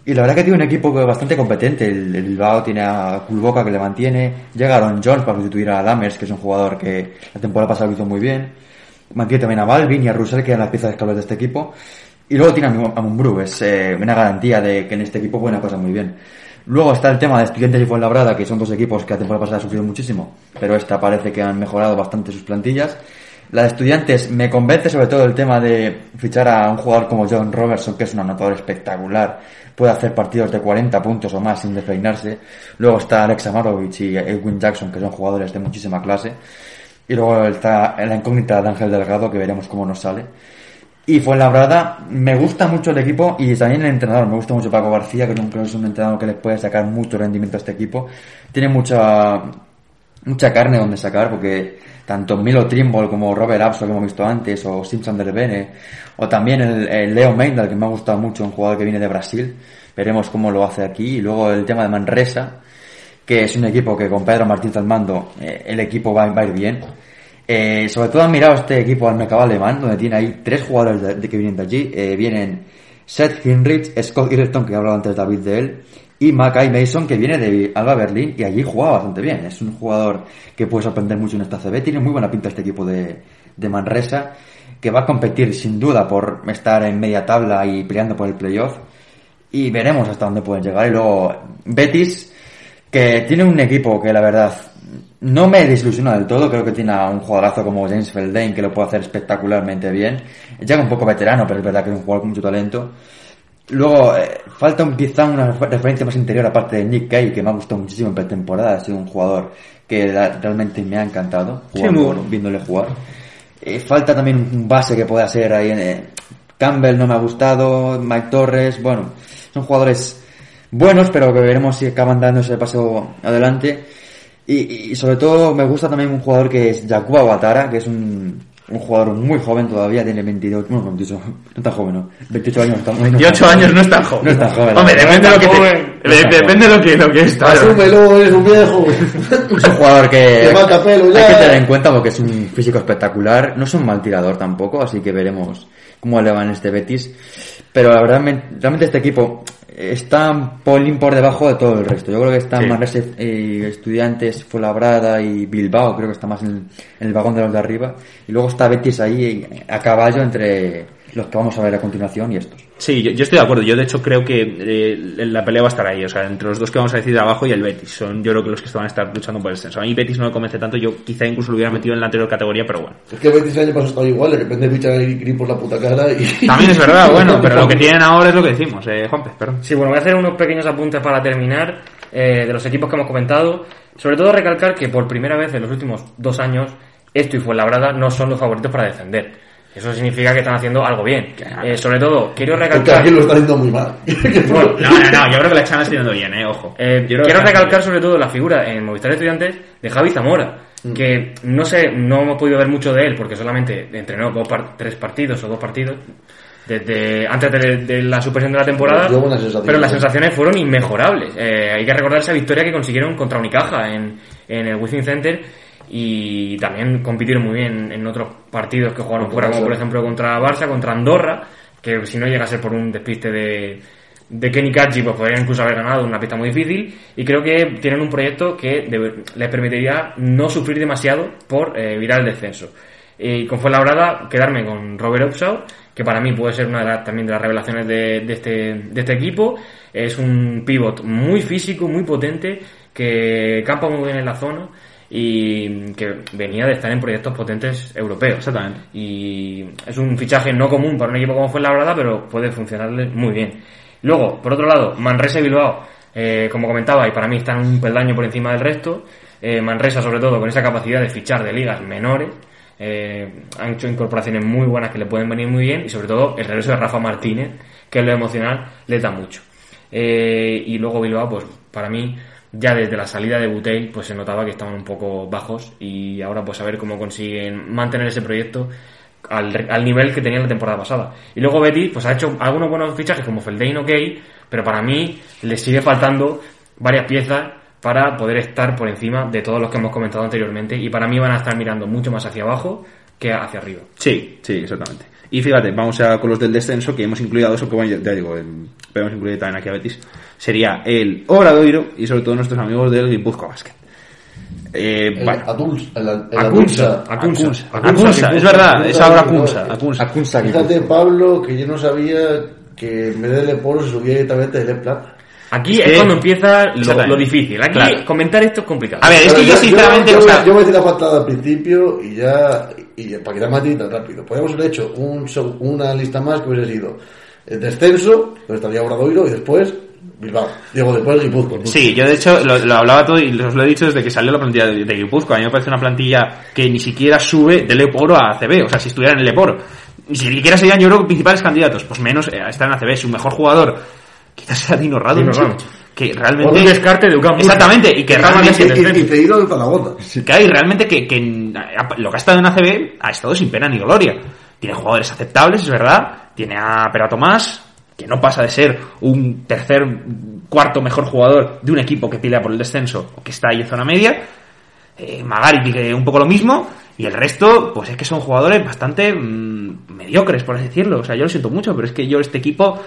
[SPEAKER 3] Y la verdad que tiene un equipo bastante competente. El, el Bilbao tiene a Kulboka que le mantiene. Llega Aaron Jones para sustituir a Lammers, que es un jugador que la temporada pasada lo hizo muy bien. Mantiene también a Balvin y a Russell, que eran las piezas claves de este equipo. Y luego tiene a Mu- a Mumbrú, es eh, una garantía de que en este equipo buena cosa muy bien. Luego está el tema de Estudiantes y Fuenlabrada, que son dos equipos que la temporada pasada sufrieron muchísimo, pero esta parece que han mejorado bastante sus plantillas. La de Estudiantes me convence sobre todo el tema de fichar a un jugador como John Robertson, que es un anotador espectacular, puede hacer partidos de 40 puntos o más sin despeinarse. Luego está Alex Amarovich y Edwin Jackson, que son jugadores de muchísima clase. Y luego está la incógnita de Ángel Delgado, que veremos cómo nos sale. Y fue labrada, me gusta mucho el equipo y también el entrenador, me gusta mucho Paco García, que creo que es un entrenador que le puede sacar mucho rendimiento a este equipo. Tiene mucha mucha carne donde sacar, porque tanto Milo Trimble como Robert Abso que hemos visto antes, o Simpson del o también el, Leo Meindal, que me ha gustado mucho, un jugador que viene de Brasil, veremos cómo lo hace aquí, y luego el tema de Manresa, que es un equipo que con Pedro Martínez al eh, el equipo va, va a ir bien. Eh, sobre todo han mirado este equipo al mercado alemán, donde tiene ahí tres jugadores de, que vienen de allí. Eh, vienen Seth Hinrich, Scott Irleton, que ha hablado antes David de él, y Mackay Mason, que viene de Alba Berlín, y allí juega bastante bien. Es un jugador que puede sorprender mucho en esta CB. Tiene muy buena pinta este equipo de, de Manresa, que va a competir sin duda por estar en media tabla y peleando por el playoff. Y veremos hasta dónde pueden llegar. Y luego Betis, que tiene un equipo que la verdad no me desilusiona del todo. Creo que tiene a un jugadorazo como James Feldane que lo puede hacer espectacularmente bien. Ya un poco veterano, pero es verdad que es un jugador con mucho talento. Luego, eh, falta un, quizá una refer- referencia más interior aparte de Nick Kay, que me ha gustado muchísimo en pretemporada. Ha sido un jugador que la- realmente me ha encantado
[SPEAKER 1] Sí,
[SPEAKER 3] jugando-
[SPEAKER 1] muy bueno.
[SPEAKER 3] viéndole jugar. Eh, falta también un base que pueda ser ahí en... eh, Campbell no me ha gustado, Mike Torres, bueno, son jugadores buenos, pero que veremos si acaban dando ese paso adelante. Y, y sobre todo me gusta también un jugador que es Yakuba Watara, que es un, un jugador muy joven todavía, tiene 22, bueno, 28, no tan joven, ¿no? 28 años. no tan- no tan
[SPEAKER 1] 28
[SPEAKER 3] joven.
[SPEAKER 1] años no es tan joven.
[SPEAKER 3] No es tan joven.
[SPEAKER 1] Hombre, depende de lo que te-
[SPEAKER 4] joven.
[SPEAKER 1] depende de lo que, lo que es.
[SPEAKER 2] Asúmelo, eres un viejo.
[SPEAKER 3] Es un jugador que
[SPEAKER 2] falta pelo ya.
[SPEAKER 3] hay que tener en cuenta porque es un físico espectacular. No es un mal tirador tampoco, así que veremos cómo le va en este Betis. Pero la verdad, me- realmente este equipo está un polín por debajo de todo el resto. Yo creo que están
[SPEAKER 1] Sí.
[SPEAKER 3] Manresa y Estudiantes, Fuenlabrada y Bilbao, creo que está más en, en el vagón de los de arriba. Y luego está Betis ahí a caballo entre los que vamos a ver a continuación y estos.
[SPEAKER 1] Sí, yo, yo estoy de acuerdo. Yo, de hecho, creo que eh, la pelea va a estar ahí. O sea, entre los dos que vamos a decir de abajo y el Betis. Son, yo creo que los que van a estar luchando por el descenso. A mí Betis no me convence tanto. Yo quizá incluso lo hubiera metido en la anterior categoría, pero bueno.
[SPEAKER 2] Es que Betis el año pasado estaba igual, de repente fichan a Gris por la puta cara y...
[SPEAKER 1] También es verdad, bueno, pero lo que tienen ahora es lo que decimos. Eh, Juanpe, perdón.
[SPEAKER 4] Sí, bueno, voy a hacer unos pequeños apuntes para terminar eh, de los equipos que hemos comentado. Sobre todo recalcar que por primera vez en los últimos dos años, esto y Fuenlabrada no son los favoritos para descender. Eso significa que están haciendo algo bien. Eh, sobre todo, quiero recalcar...
[SPEAKER 2] lo está haciendo muy mal.
[SPEAKER 4] Bueno,
[SPEAKER 1] No, no, no, yo creo que la están haciendo bien, eh, ojo.
[SPEAKER 4] Eh,
[SPEAKER 1] que
[SPEAKER 4] quiero recalcar sobre todo la figura en Movistar Estudiantes de Javi Zamora, que no sé, no hemos podido ver mucho de él porque solamente entrenó dos par- tres partidos o dos partidos desde antes de, de la suspensión de la temporada, pero las sensaciones fueron inmejorables. Eh, hay que recordar esa victoria que consiguieron contra Unicaja en, en el Wizzing Center y también compitieron muy bien en otros partidos que jugaron fuera, como por ejemplo contra Barça, contra Andorra, que si no llega a ser por un despiste de, de Kenny Kaji, pues podrían incluso haber ganado una pista muy difícil. Y creo que tienen un proyecto que les permitiría no sufrir demasiado por eh, evitar el descenso. Y con Fuenlabrada, quedarme con Robert Upshaw, que para mí puede ser una de las, también de las revelaciones de, de este, de este equipo. Es un pivot muy físico, muy potente, que campa muy bien en la zona y que venía de estar en proyectos potentes europeos.
[SPEAKER 1] Exactamente.
[SPEAKER 4] Y es un fichaje no común para un equipo como Fuenlabrada, pero puede funcionarle muy bien. Luego, por otro lado, Manresa y Bilbao, eh, como comentaba, y para mí están un peldaño por encima del resto. Eh, Manresa, sobre todo, con esa capacidad de fichar de ligas menores. eh, han hecho incorporaciones muy buenas que le pueden venir muy bien y sobre todo el regreso de Rafa Martínez, que es lo emocional, le da mucho. Y luego Bilbao, pues para mí, ya desde la salida de Butey, pues se notaba que estaban un poco bajos y ahora pues a ver cómo consiguen mantener ese proyecto al, al nivel que tenía la temporada pasada. Y luego Betty pues ha hecho algunos buenos fichajes como Feldain ok, pero para mí le sigue faltando varias piezas para poder estar por encima de todos los que hemos comentado anteriormente y para mí van a estar mirando mucho más hacia abajo que hacia arriba.
[SPEAKER 1] Sí, sí, exactamente. Y fíjate, vamos a con los del descenso, que hemos incluido eso, que bueno, ya, ya digo, em, pero hemos incluido también aquí a Betis. Sería el Obradoiro y sobre todo nuestros amigos del Guipúzcoa Basket. Eh,
[SPEAKER 2] El
[SPEAKER 1] vale.
[SPEAKER 2] Aduls- el- el
[SPEAKER 4] Acunsa,
[SPEAKER 2] Adulsa.
[SPEAKER 4] Acunsa,
[SPEAKER 1] Acunsa, es verdad, es ahora Acunsa. Acunsa.
[SPEAKER 2] Fíjate, Pablo, que yo no sabía que en vez de Leporo se subía directamente de Leplat.
[SPEAKER 4] Aquí
[SPEAKER 1] Es
[SPEAKER 4] es,
[SPEAKER 1] que-
[SPEAKER 4] cuando empieza lo, lo difícil. Aquí
[SPEAKER 1] Claro.
[SPEAKER 4] comentar esto es complicado.
[SPEAKER 1] A ver, es que
[SPEAKER 2] Pero
[SPEAKER 1] yo sinceramente,
[SPEAKER 2] yo,
[SPEAKER 1] o sea,
[SPEAKER 2] yo metí la patada al principio y ya, y para quitar matita rápido. Podríamos haber hecho un, una lista más que hubiese sido el descenso, donde estaría Obradoiro, y después Bilbao. Digo, después Guipúzcoa.
[SPEAKER 1] Sí, yo de hecho lo, lo hablaba todo y os lo he dicho desde que salió la plantilla de, de Guipúzcoa. A mí me parece una plantilla que ni siquiera sube de Leporo a ACB. O sea, si estuviera en el Leporo. Ni siquiera serían, yo creo, principales candidatos. Pues menos eh, a estar en ACB. Su mejor jugador quizás sea Dino Radonjic. Que realmente...
[SPEAKER 4] Un descarte de.
[SPEAKER 1] Exactamente, y que
[SPEAKER 2] Y,
[SPEAKER 1] realmente...
[SPEAKER 2] y, y cedido en Zaragoza.
[SPEAKER 1] Que hay realmente que, que lo que ha estado en ACB ha estado sin pena ni gloria. Tiene jugadores aceptables, es verdad. Tiene a Pera Tomás, que no pasa de ser un tercer, cuarto mejor jugador de un equipo que pelea por el descenso o que está ahí en zona media. Eh, Magari que un poco lo mismo. Y el resto, pues es que son jugadores bastante mm, mediocres, por así decirlo. O sea, yo lo siento mucho, pero es que yo este equipo...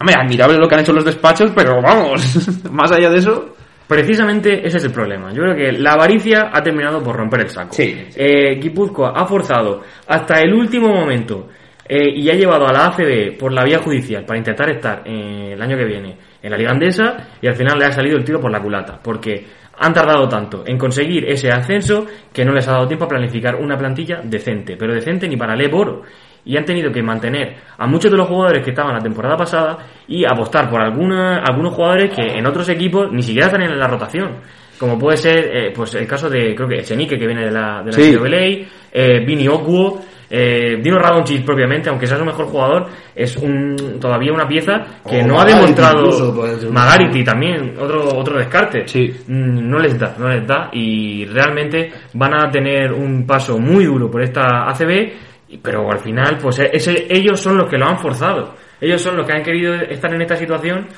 [SPEAKER 1] Hombre, admirable lo que han hecho los despachos, pero vamos, más allá de eso...
[SPEAKER 4] Precisamente ese es el problema. Yo creo que la avaricia ha terminado por romper el saco.
[SPEAKER 1] Sí.
[SPEAKER 4] Eh, Guipúzcoa ha forzado hasta el último momento eh, y ha llevado a la ACB por la vía judicial para intentar estar eh, el año que viene en la Liga Andesa y al final le ha salido el tiro por la culata. Porque han tardado tanto en conseguir ese ascenso que no les ha dado tiempo a planificar una plantilla decente. Pero decente ni para Lev Oro y han tenido que mantener a muchos de los jugadores que estaban la temporada pasada y apostar por alguna, algunos jugadores que en otros equipos ni siquiera están en la rotación. Como puede ser eh, pues el caso de, creo que Echenique, que viene de la, de la
[SPEAKER 1] Sí.
[SPEAKER 4] CWLA, eh, Vini Okuo, eh, Dino Radonjic propiamente, aunque sea su mejor jugador, es un, todavía una pieza que
[SPEAKER 2] O
[SPEAKER 4] no ha
[SPEAKER 2] Magarity
[SPEAKER 4] demostrado...
[SPEAKER 2] incluso,
[SPEAKER 4] Magarity también, otro, otro descarte.
[SPEAKER 1] Sí.
[SPEAKER 4] Mm, No les da, no les da y realmente van a tener un paso muy duro por esta ACB, pero al final, pues e- ese, ellos son los que lo han forzado. Ellos son los que han querido estar en esta situación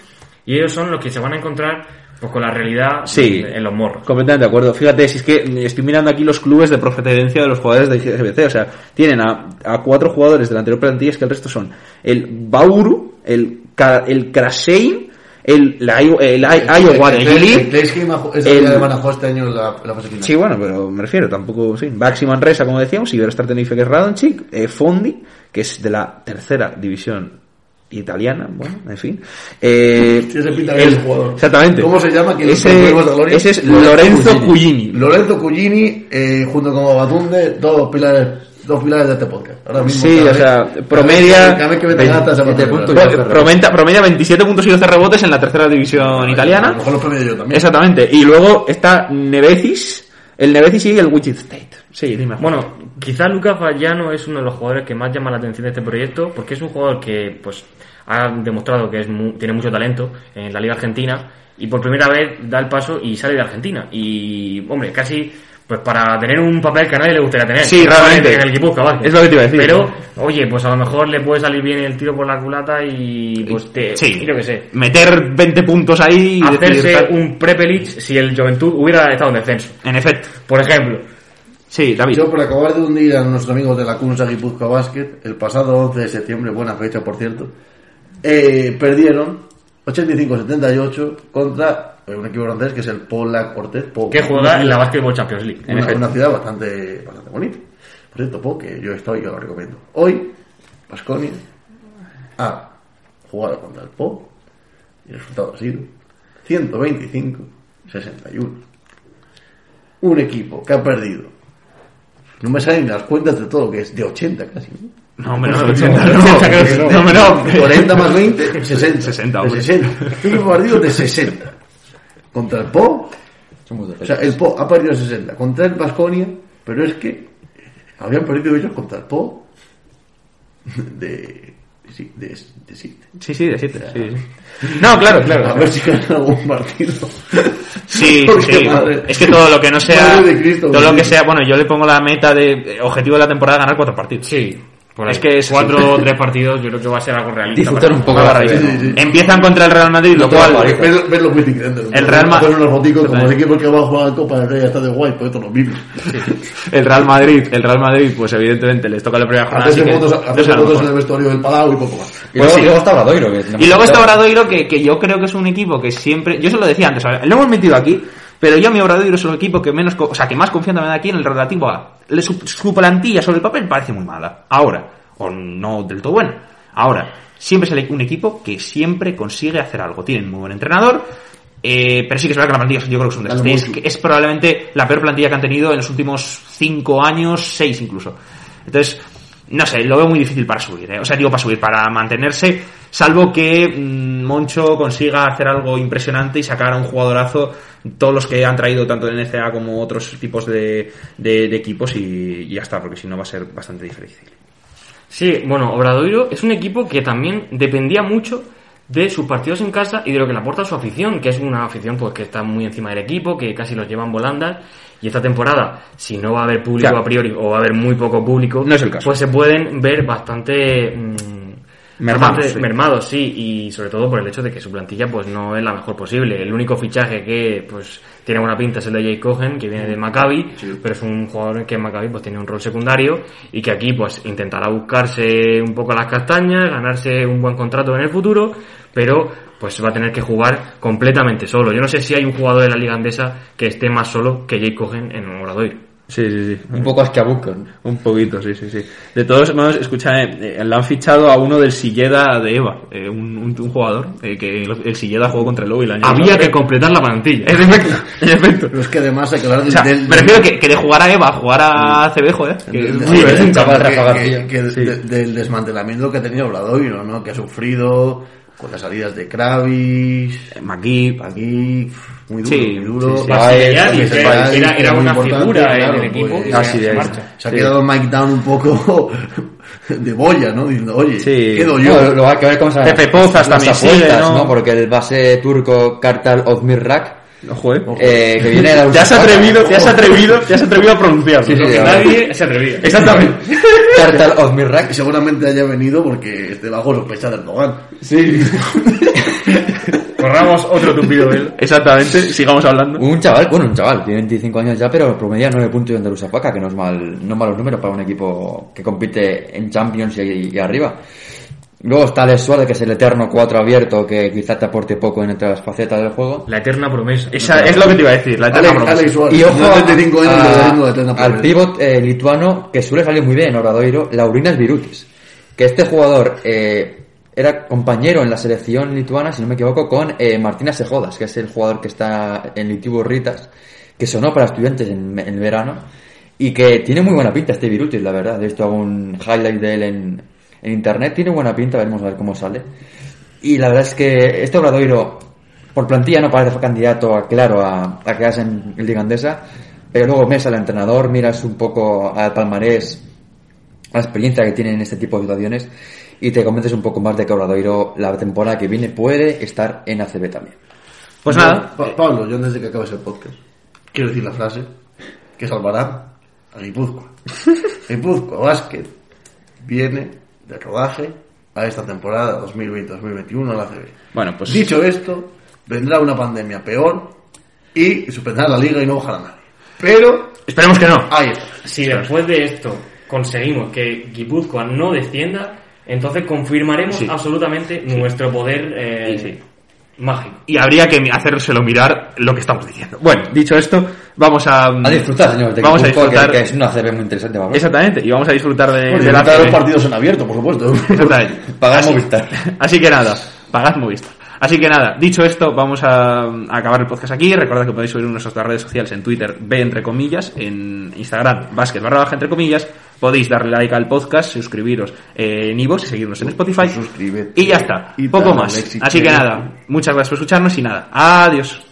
[SPEAKER 4] y ellos son los que se van a encontrar pues con la realidad
[SPEAKER 1] Sí.
[SPEAKER 4] en los morros.
[SPEAKER 1] Completamente de acuerdo. Fíjate, si es que estoy mirando aquí los clubes de procedencia de los jugadores de GBC. O sea, tienen a, a cuatro jugadores de la anterior plantilla, es que el resto son el Bauru, el, el Krasein, el, la, el, Iowa de
[SPEAKER 2] El
[SPEAKER 1] Gili.
[SPEAKER 2] Manejó este año en la, en la fase final.
[SPEAKER 1] Sí, bueno, pero me refiero, tampoco, sí. Baxi Manresa, como decíamos, Iberostar Tenerife, que es Radonjic, eh, Fondi, que es de la tercera división italiana, bueno, en fin. Eh,
[SPEAKER 2] Tiene pinta de ese jugador.
[SPEAKER 1] Exactamente.
[SPEAKER 2] ¿Cómo se llama? ¿Quién
[SPEAKER 1] ese,
[SPEAKER 2] es el
[SPEAKER 1] ese es Lorenzo
[SPEAKER 2] Cugini. Lorenzo Cugini, eh, junto con Babatunde, dos pilares, dos pilares de este podcast. Ahora mismo,
[SPEAKER 1] Sí, o
[SPEAKER 2] vez-
[SPEAKER 1] sea, promedia-
[SPEAKER 2] Cada vez que meten gatas, se va a
[SPEAKER 3] 20
[SPEAKER 2] hacer
[SPEAKER 3] puntos
[SPEAKER 2] una-
[SPEAKER 3] y doce
[SPEAKER 1] Prometa, promedia 27 puntos y 12 rebotes en la tercera división
[SPEAKER 2] A
[SPEAKER 1] italiana.
[SPEAKER 2] lo mejor los promedio yo también.
[SPEAKER 1] Exactamente. Y luego está Nevecis, el Nevecis y el Wichita State. Sí, dime.
[SPEAKER 4] Bueno, quizá Lucas Vallano es uno de los jugadores que más llama la atención de este proyecto porque es un jugador que pues ha demostrado que es mu- tiene mucho talento en la Liga Argentina y por primera vez da el paso y sale de Argentina. Y, hombre, casi pues para tener un papel que a nadie le gustaría tener.
[SPEAKER 1] Sí, realmente.
[SPEAKER 4] En el Guipúzcoa Basket.
[SPEAKER 1] Es lo que te iba a decir.
[SPEAKER 4] Pero, oye, pues a lo mejor le puede salir bien el tiro por la culata y pues te...
[SPEAKER 1] Sí.
[SPEAKER 4] Yo qué sé.
[SPEAKER 1] Meter 20 puntos ahí y
[SPEAKER 4] Hacerse un Prepelic si el Juventud hubiera estado en descenso.
[SPEAKER 1] En efecto.
[SPEAKER 4] Por ejemplo.
[SPEAKER 1] Sí, David.
[SPEAKER 2] Yo, por acabar de hundir a nuestros amigos de la Cunsa Guipúzcoa Basket, el pasado 11 de septiembre, buena fecha por cierto, eh, perdieron 85-78 contra eh, un equipo francés que es el Pola Cortés. Po,
[SPEAKER 4] Que juega en la Basketball Champions League.
[SPEAKER 1] En
[SPEAKER 2] una, ciudad bastante, bastante bonita. Por cierto, Po, que yo estoy, yo lo recomiendo. Hoy, Basconia ha jugado contra el Po y el resultado ha sido 125-61. Un equipo que ha perdido. No me salen las cuentas de todo, que es de 80 casi. ¿no?
[SPEAKER 1] No, hombre, no,
[SPEAKER 2] No,
[SPEAKER 1] 80,
[SPEAKER 2] no,
[SPEAKER 1] no,
[SPEAKER 2] no,
[SPEAKER 1] no, hombre, no.
[SPEAKER 2] 40 más 20, 60.
[SPEAKER 1] 60,
[SPEAKER 2] de
[SPEAKER 1] hombre.
[SPEAKER 2] 60. Un equipo partido de 60. Contra el Po, o sea, el Po ha perdido 60 contra el Basconia, pero es que habían perdido ellos contra el Po de. Sí, de, de siete.
[SPEAKER 1] Sí, sí, de 7. Sí, sí. No, claro, claro.
[SPEAKER 2] A ver si ganan algún partido.
[SPEAKER 1] Sí, sí.
[SPEAKER 2] madre-
[SPEAKER 1] Es que todo lo que no sea.
[SPEAKER 2] Madre de Cristo,
[SPEAKER 1] todo lo que sea. Bueno, yo le pongo la meta de. Objetivo de la temporada ganar cuatro partidos.
[SPEAKER 4] Sí. Por.
[SPEAKER 1] Es que es-
[SPEAKER 4] cuatro o tres partidos, yo creo que va a ser algo realista.
[SPEAKER 3] Disfrutar un poco la
[SPEAKER 2] sí, sí.
[SPEAKER 1] Empiezan contra el Real Madrid, lo cual...
[SPEAKER 3] va a parecer.
[SPEAKER 2] Ver, ver los multicrentes.
[SPEAKER 1] El Real Ma-
[SPEAKER 2] Hacer unos boticos como equipo que va a jugar Copa del Rey está de guay, pues esto lo mismo.
[SPEAKER 1] El Real Madrid, el Real Madrid, pues evidentemente les toca la primera jornada. Lo
[SPEAKER 2] fotos en el vestuario del Palau y poco más.
[SPEAKER 3] Y
[SPEAKER 1] Pues
[SPEAKER 3] luego,
[SPEAKER 1] sí.
[SPEAKER 3] y luego está Obradoiro. que tenemos
[SPEAKER 1] Y luego está
[SPEAKER 3] hablar.
[SPEAKER 1] Obradoiro, que, que yo creo que es un equipo que siempre. Yo se lo decía antes, lo hemos metido aquí, pero yo a mi Obradoiro es el equipo que menos. O sea, que más confianza me da aquí en el relativo a. le- Su, su plantilla sobre el papel parece muy mala. Ahora. O no del todo buena. Ahora. Siempre es el- un equipo que siempre consigue hacer algo. Tienen muy buen entrenador. eh, pero sí que es verdad que la plantilla yo creo que es un desastre. Es, es probablemente la peor plantilla que han tenido en los últimos cinco años, seis incluso. Entonces, no sé, lo veo muy difícil para subir, ¿eh? o sea, digo para subir, para mantenerse, salvo que mm, Moncho consiga hacer algo impresionante y sacar a un jugadorazo, todos los que han traído tanto el NCA como otros tipos de, de- de equipos y, y ya está, porque si no va a ser bastante difícil.
[SPEAKER 4] Sí, bueno, Obradoiro es un equipo que también dependía mucho de sus partidos en casa y de lo que le aporta su afición, que es una afición pues que está muy encima del equipo, que casi los llevan volandas. Y esta temporada, si no va a haber público
[SPEAKER 1] Claro.
[SPEAKER 4] a priori o va a haber muy poco público,
[SPEAKER 1] No es el caso.
[SPEAKER 4] pues se pueden ver bastante mm, Bastante
[SPEAKER 1] sí.
[SPEAKER 4] mermados, sí, y sobre todo por el hecho de que su plantilla pues no es la mejor posible. El único fichaje que pues tiene buena pinta es el de Jay Cohen, que viene de Maccabi, pero es un jugador que en Maccabi pues tiene un rol secundario y que aquí pues intentará buscarse un poco las castañas, ganarse un buen contrato en el futuro, pero pues va a tener que jugar completamente solo. Yo no sé si hay un jugador de la liga andesa que esté más solo que Jay Cohen en Obradoiro.
[SPEAKER 1] Sí, sí, sí.
[SPEAKER 3] Un poco asqueabuco. ¿no?
[SPEAKER 1] Un poquito, sí, sí, sí. De todos modos, escucha, eh, le han fichado a uno del Silleda de Eva, eh, un, un- un jugador eh, que el, el Silleda jugó contra el Lobo y el año
[SPEAKER 4] Había que completar la plantilla.
[SPEAKER 1] En efecto, en efecto.
[SPEAKER 2] Pero es que además hay que hablar
[SPEAKER 1] O
[SPEAKER 2] del...
[SPEAKER 1] sea,
[SPEAKER 2] del-
[SPEAKER 1] me refiero que, que de jugar a Eva jugar a CB, joder. Que
[SPEAKER 2] del-
[SPEAKER 1] es
[SPEAKER 2] del-
[SPEAKER 1] muy
[SPEAKER 2] del-
[SPEAKER 1] bien.
[SPEAKER 3] chaval
[SPEAKER 2] que- que-
[SPEAKER 1] Sí.
[SPEAKER 2] de- del desmantelamiento que ha tenido Obradoiro, ¿no? Que ha sufrido con las salidas de Kravis,
[SPEAKER 1] McGee,
[SPEAKER 2] aquí, muy duro,
[SPEAKER 1] Sí,
[SPEAKER 2] muy duro.
[SPEAKER 1] sí, sí.
[SPEAKER 2] Era-
[SPEAKER 4] era, era
[SPEAKER 2] muy
[SPEAKER 4] una figura en
[SPEAKER 2] claro,
[SPEAKER 4] el equipo
[SPEAKER 2] pues,
[SPEAKER 1] así
[SPEAKER 4] se
[SPEAKER 1] es.
[SPEAKER 2] Se ha quedado Mike Down un poco de boya, ¿no? Diciendo, oye, quedo yo.
[SPEAKER 3] Bueno, luego hay que ver cómo se
[SPEAKER 1] Pepe Pozas también
[SPEAKER 3] apuestas,
[SPEAKER 1] ¿no?
[SPEAKER 3] ¿no? Porque el base turco Kartal Ozmirrak,
[SPEAKER 1] joder.
[SPEAKER 3] eh, que viene de la
[SPEAKER 1] Te has atrevido, te has atrevido, te has atrevido a pronunciarlo.
[SPEAKER 3] Sí, sí,
[SPEAKER 1] ¿no?
[SPEAKER 3] a
[SPEAKER 4] nadie se atrevía.
[SPEAKER 1] Exactamente.
[SPEAKER 3] Kartal
[SPEAKER 2] Y
[SPEAKER 3] Ozmirrak.
[SPEAKER 2] seguramente haya venido porque esté bajo sospecha de Erdogan.
[SPEAKER 3] Sí.
[SPEAKER 4] Corramos otro tupido velo.
[SPEAKER 1] Exactamente, sigamos hablando.
[SPEAKER 3] Un chaval, bueno, un chaval, tiene 25 años ya, pero promedia 9 puntos en Andaluzapaca, que no es mal, no malos números para un equipo que compite en Champions y, y arriba. Luego está Alex Suárez, que es el eterno 4 abierto, que quizás te aporte poco en otras facetas del juego.
[SPEAKER 4] La eterna promesa.
[SPEAKER 1] Esa es lo que te iba a decir, la eterna
[SPEAKER 2] Alex,
[SPEAKER 1] promesa.
[SPEAKER 2] Alex Suárez,
[SPEAKER 3] Y ojo
[SPEAKER 2] no, 35 años
[SPEAKER 3] a-
[SPEAKER 2] de de eterna
[SPEAKER 3] al
[SPEAKER 2] promesa.
[SPEAKER 3] pivot eh, lituano, que suele salir muy bien en Obradoiro, Laurinas Virutis. Que este jugador eh, era compañero en la selección lituana, si no me equivoco, con eh, Sejodas, que es el jugador que está en Litivo Ritas, que sonó para estudiantes en, el verano, y que tiene muy buena pinta este Virutis, la verdad. He visto algún highlight de él en, internet, tiene buena pinta, veremos a ver cómo sale. Y la verdad es que este Obradoiro, por plantilla, no parece candidato a, claro a, a quedarse en el Liga Andesa, pero luego ves al entrenador, miras un poco al palmarés, la experiencia que tiene en este tipo de situaciones y te convences un poco más de que Obradoiro la temporada que viene puede estar en ACB también.
[SPEAKER 1] Pues nada,
[SPEAKER 2] Pa- Pablo, yo antes de que acabes el podcast, quiero decir la frase que salvará a Guipúzcoa. Guipúzcoa Basket viene de rodaje a esta temporada 2020-2021 a la CB.
[SPEAKER 1] bueno, pues
[SPEAKER 2] Dicho esto, vendrá una pandemia peor y suspenderá la liga y no bajará nadie. Pero
[SPEAKER 1] esperemos que no.
[SPEAKER 2] ahí está.
[SPEAKER 4] Si después de esto conseguimos que Guipúzcoa no descienda, entonces confirmaremos
[SPEAKER 1] Sí.
[SPEAKER 4] absolutamente nuestro poder eh,
[SPEAKER 1] Sí,
[SPEAKER 4] mágico.
[SPEAKER 1] Y habría que hacérselo mirar lo que estamos diciendo. Bueno, dicho esto, vamos a...
[SPEAKER 3] A disfrutar, señores, de
[SPEAKER 1] Vamos a disfrutar.
[SPEAKER 3] que, que es una ACB muy interesante. Pablo.
[SPEAKER 1] Exactamente, y vamos a disfrutar de,
[SPEAKER 2] Bueno,
[SPEAKER 1] de la
[SPEAKER 2] los
[SPEAKER 1] CB.
[SPEAKER 2] partidos en abierto, por supuesto.
[SPEAKER 1] Exactamente. Así-
[SPEAKER 3] Movistar.
[SPEAKER 1] Así que nada, pagad Movistar. Así que nada, dicho esto, vamos a, a acabar el podcast aquí. Recordad que podéis subir nuestras redes sociales en Twitter, B entre comillas, en Instagram, basket barra baja entre comillas. Podéis darle like al podcast, suscribiros eh, en iVoox y seguirnos en Spotify.
[SPEAKER 2] Suscríbete.
[SPEAKER 1] Y ya está,
[SPEAKER 2] Y
[SPEAKER 1] poco más. Así que nada, muchas gracias por escucharnos y nada, adiós.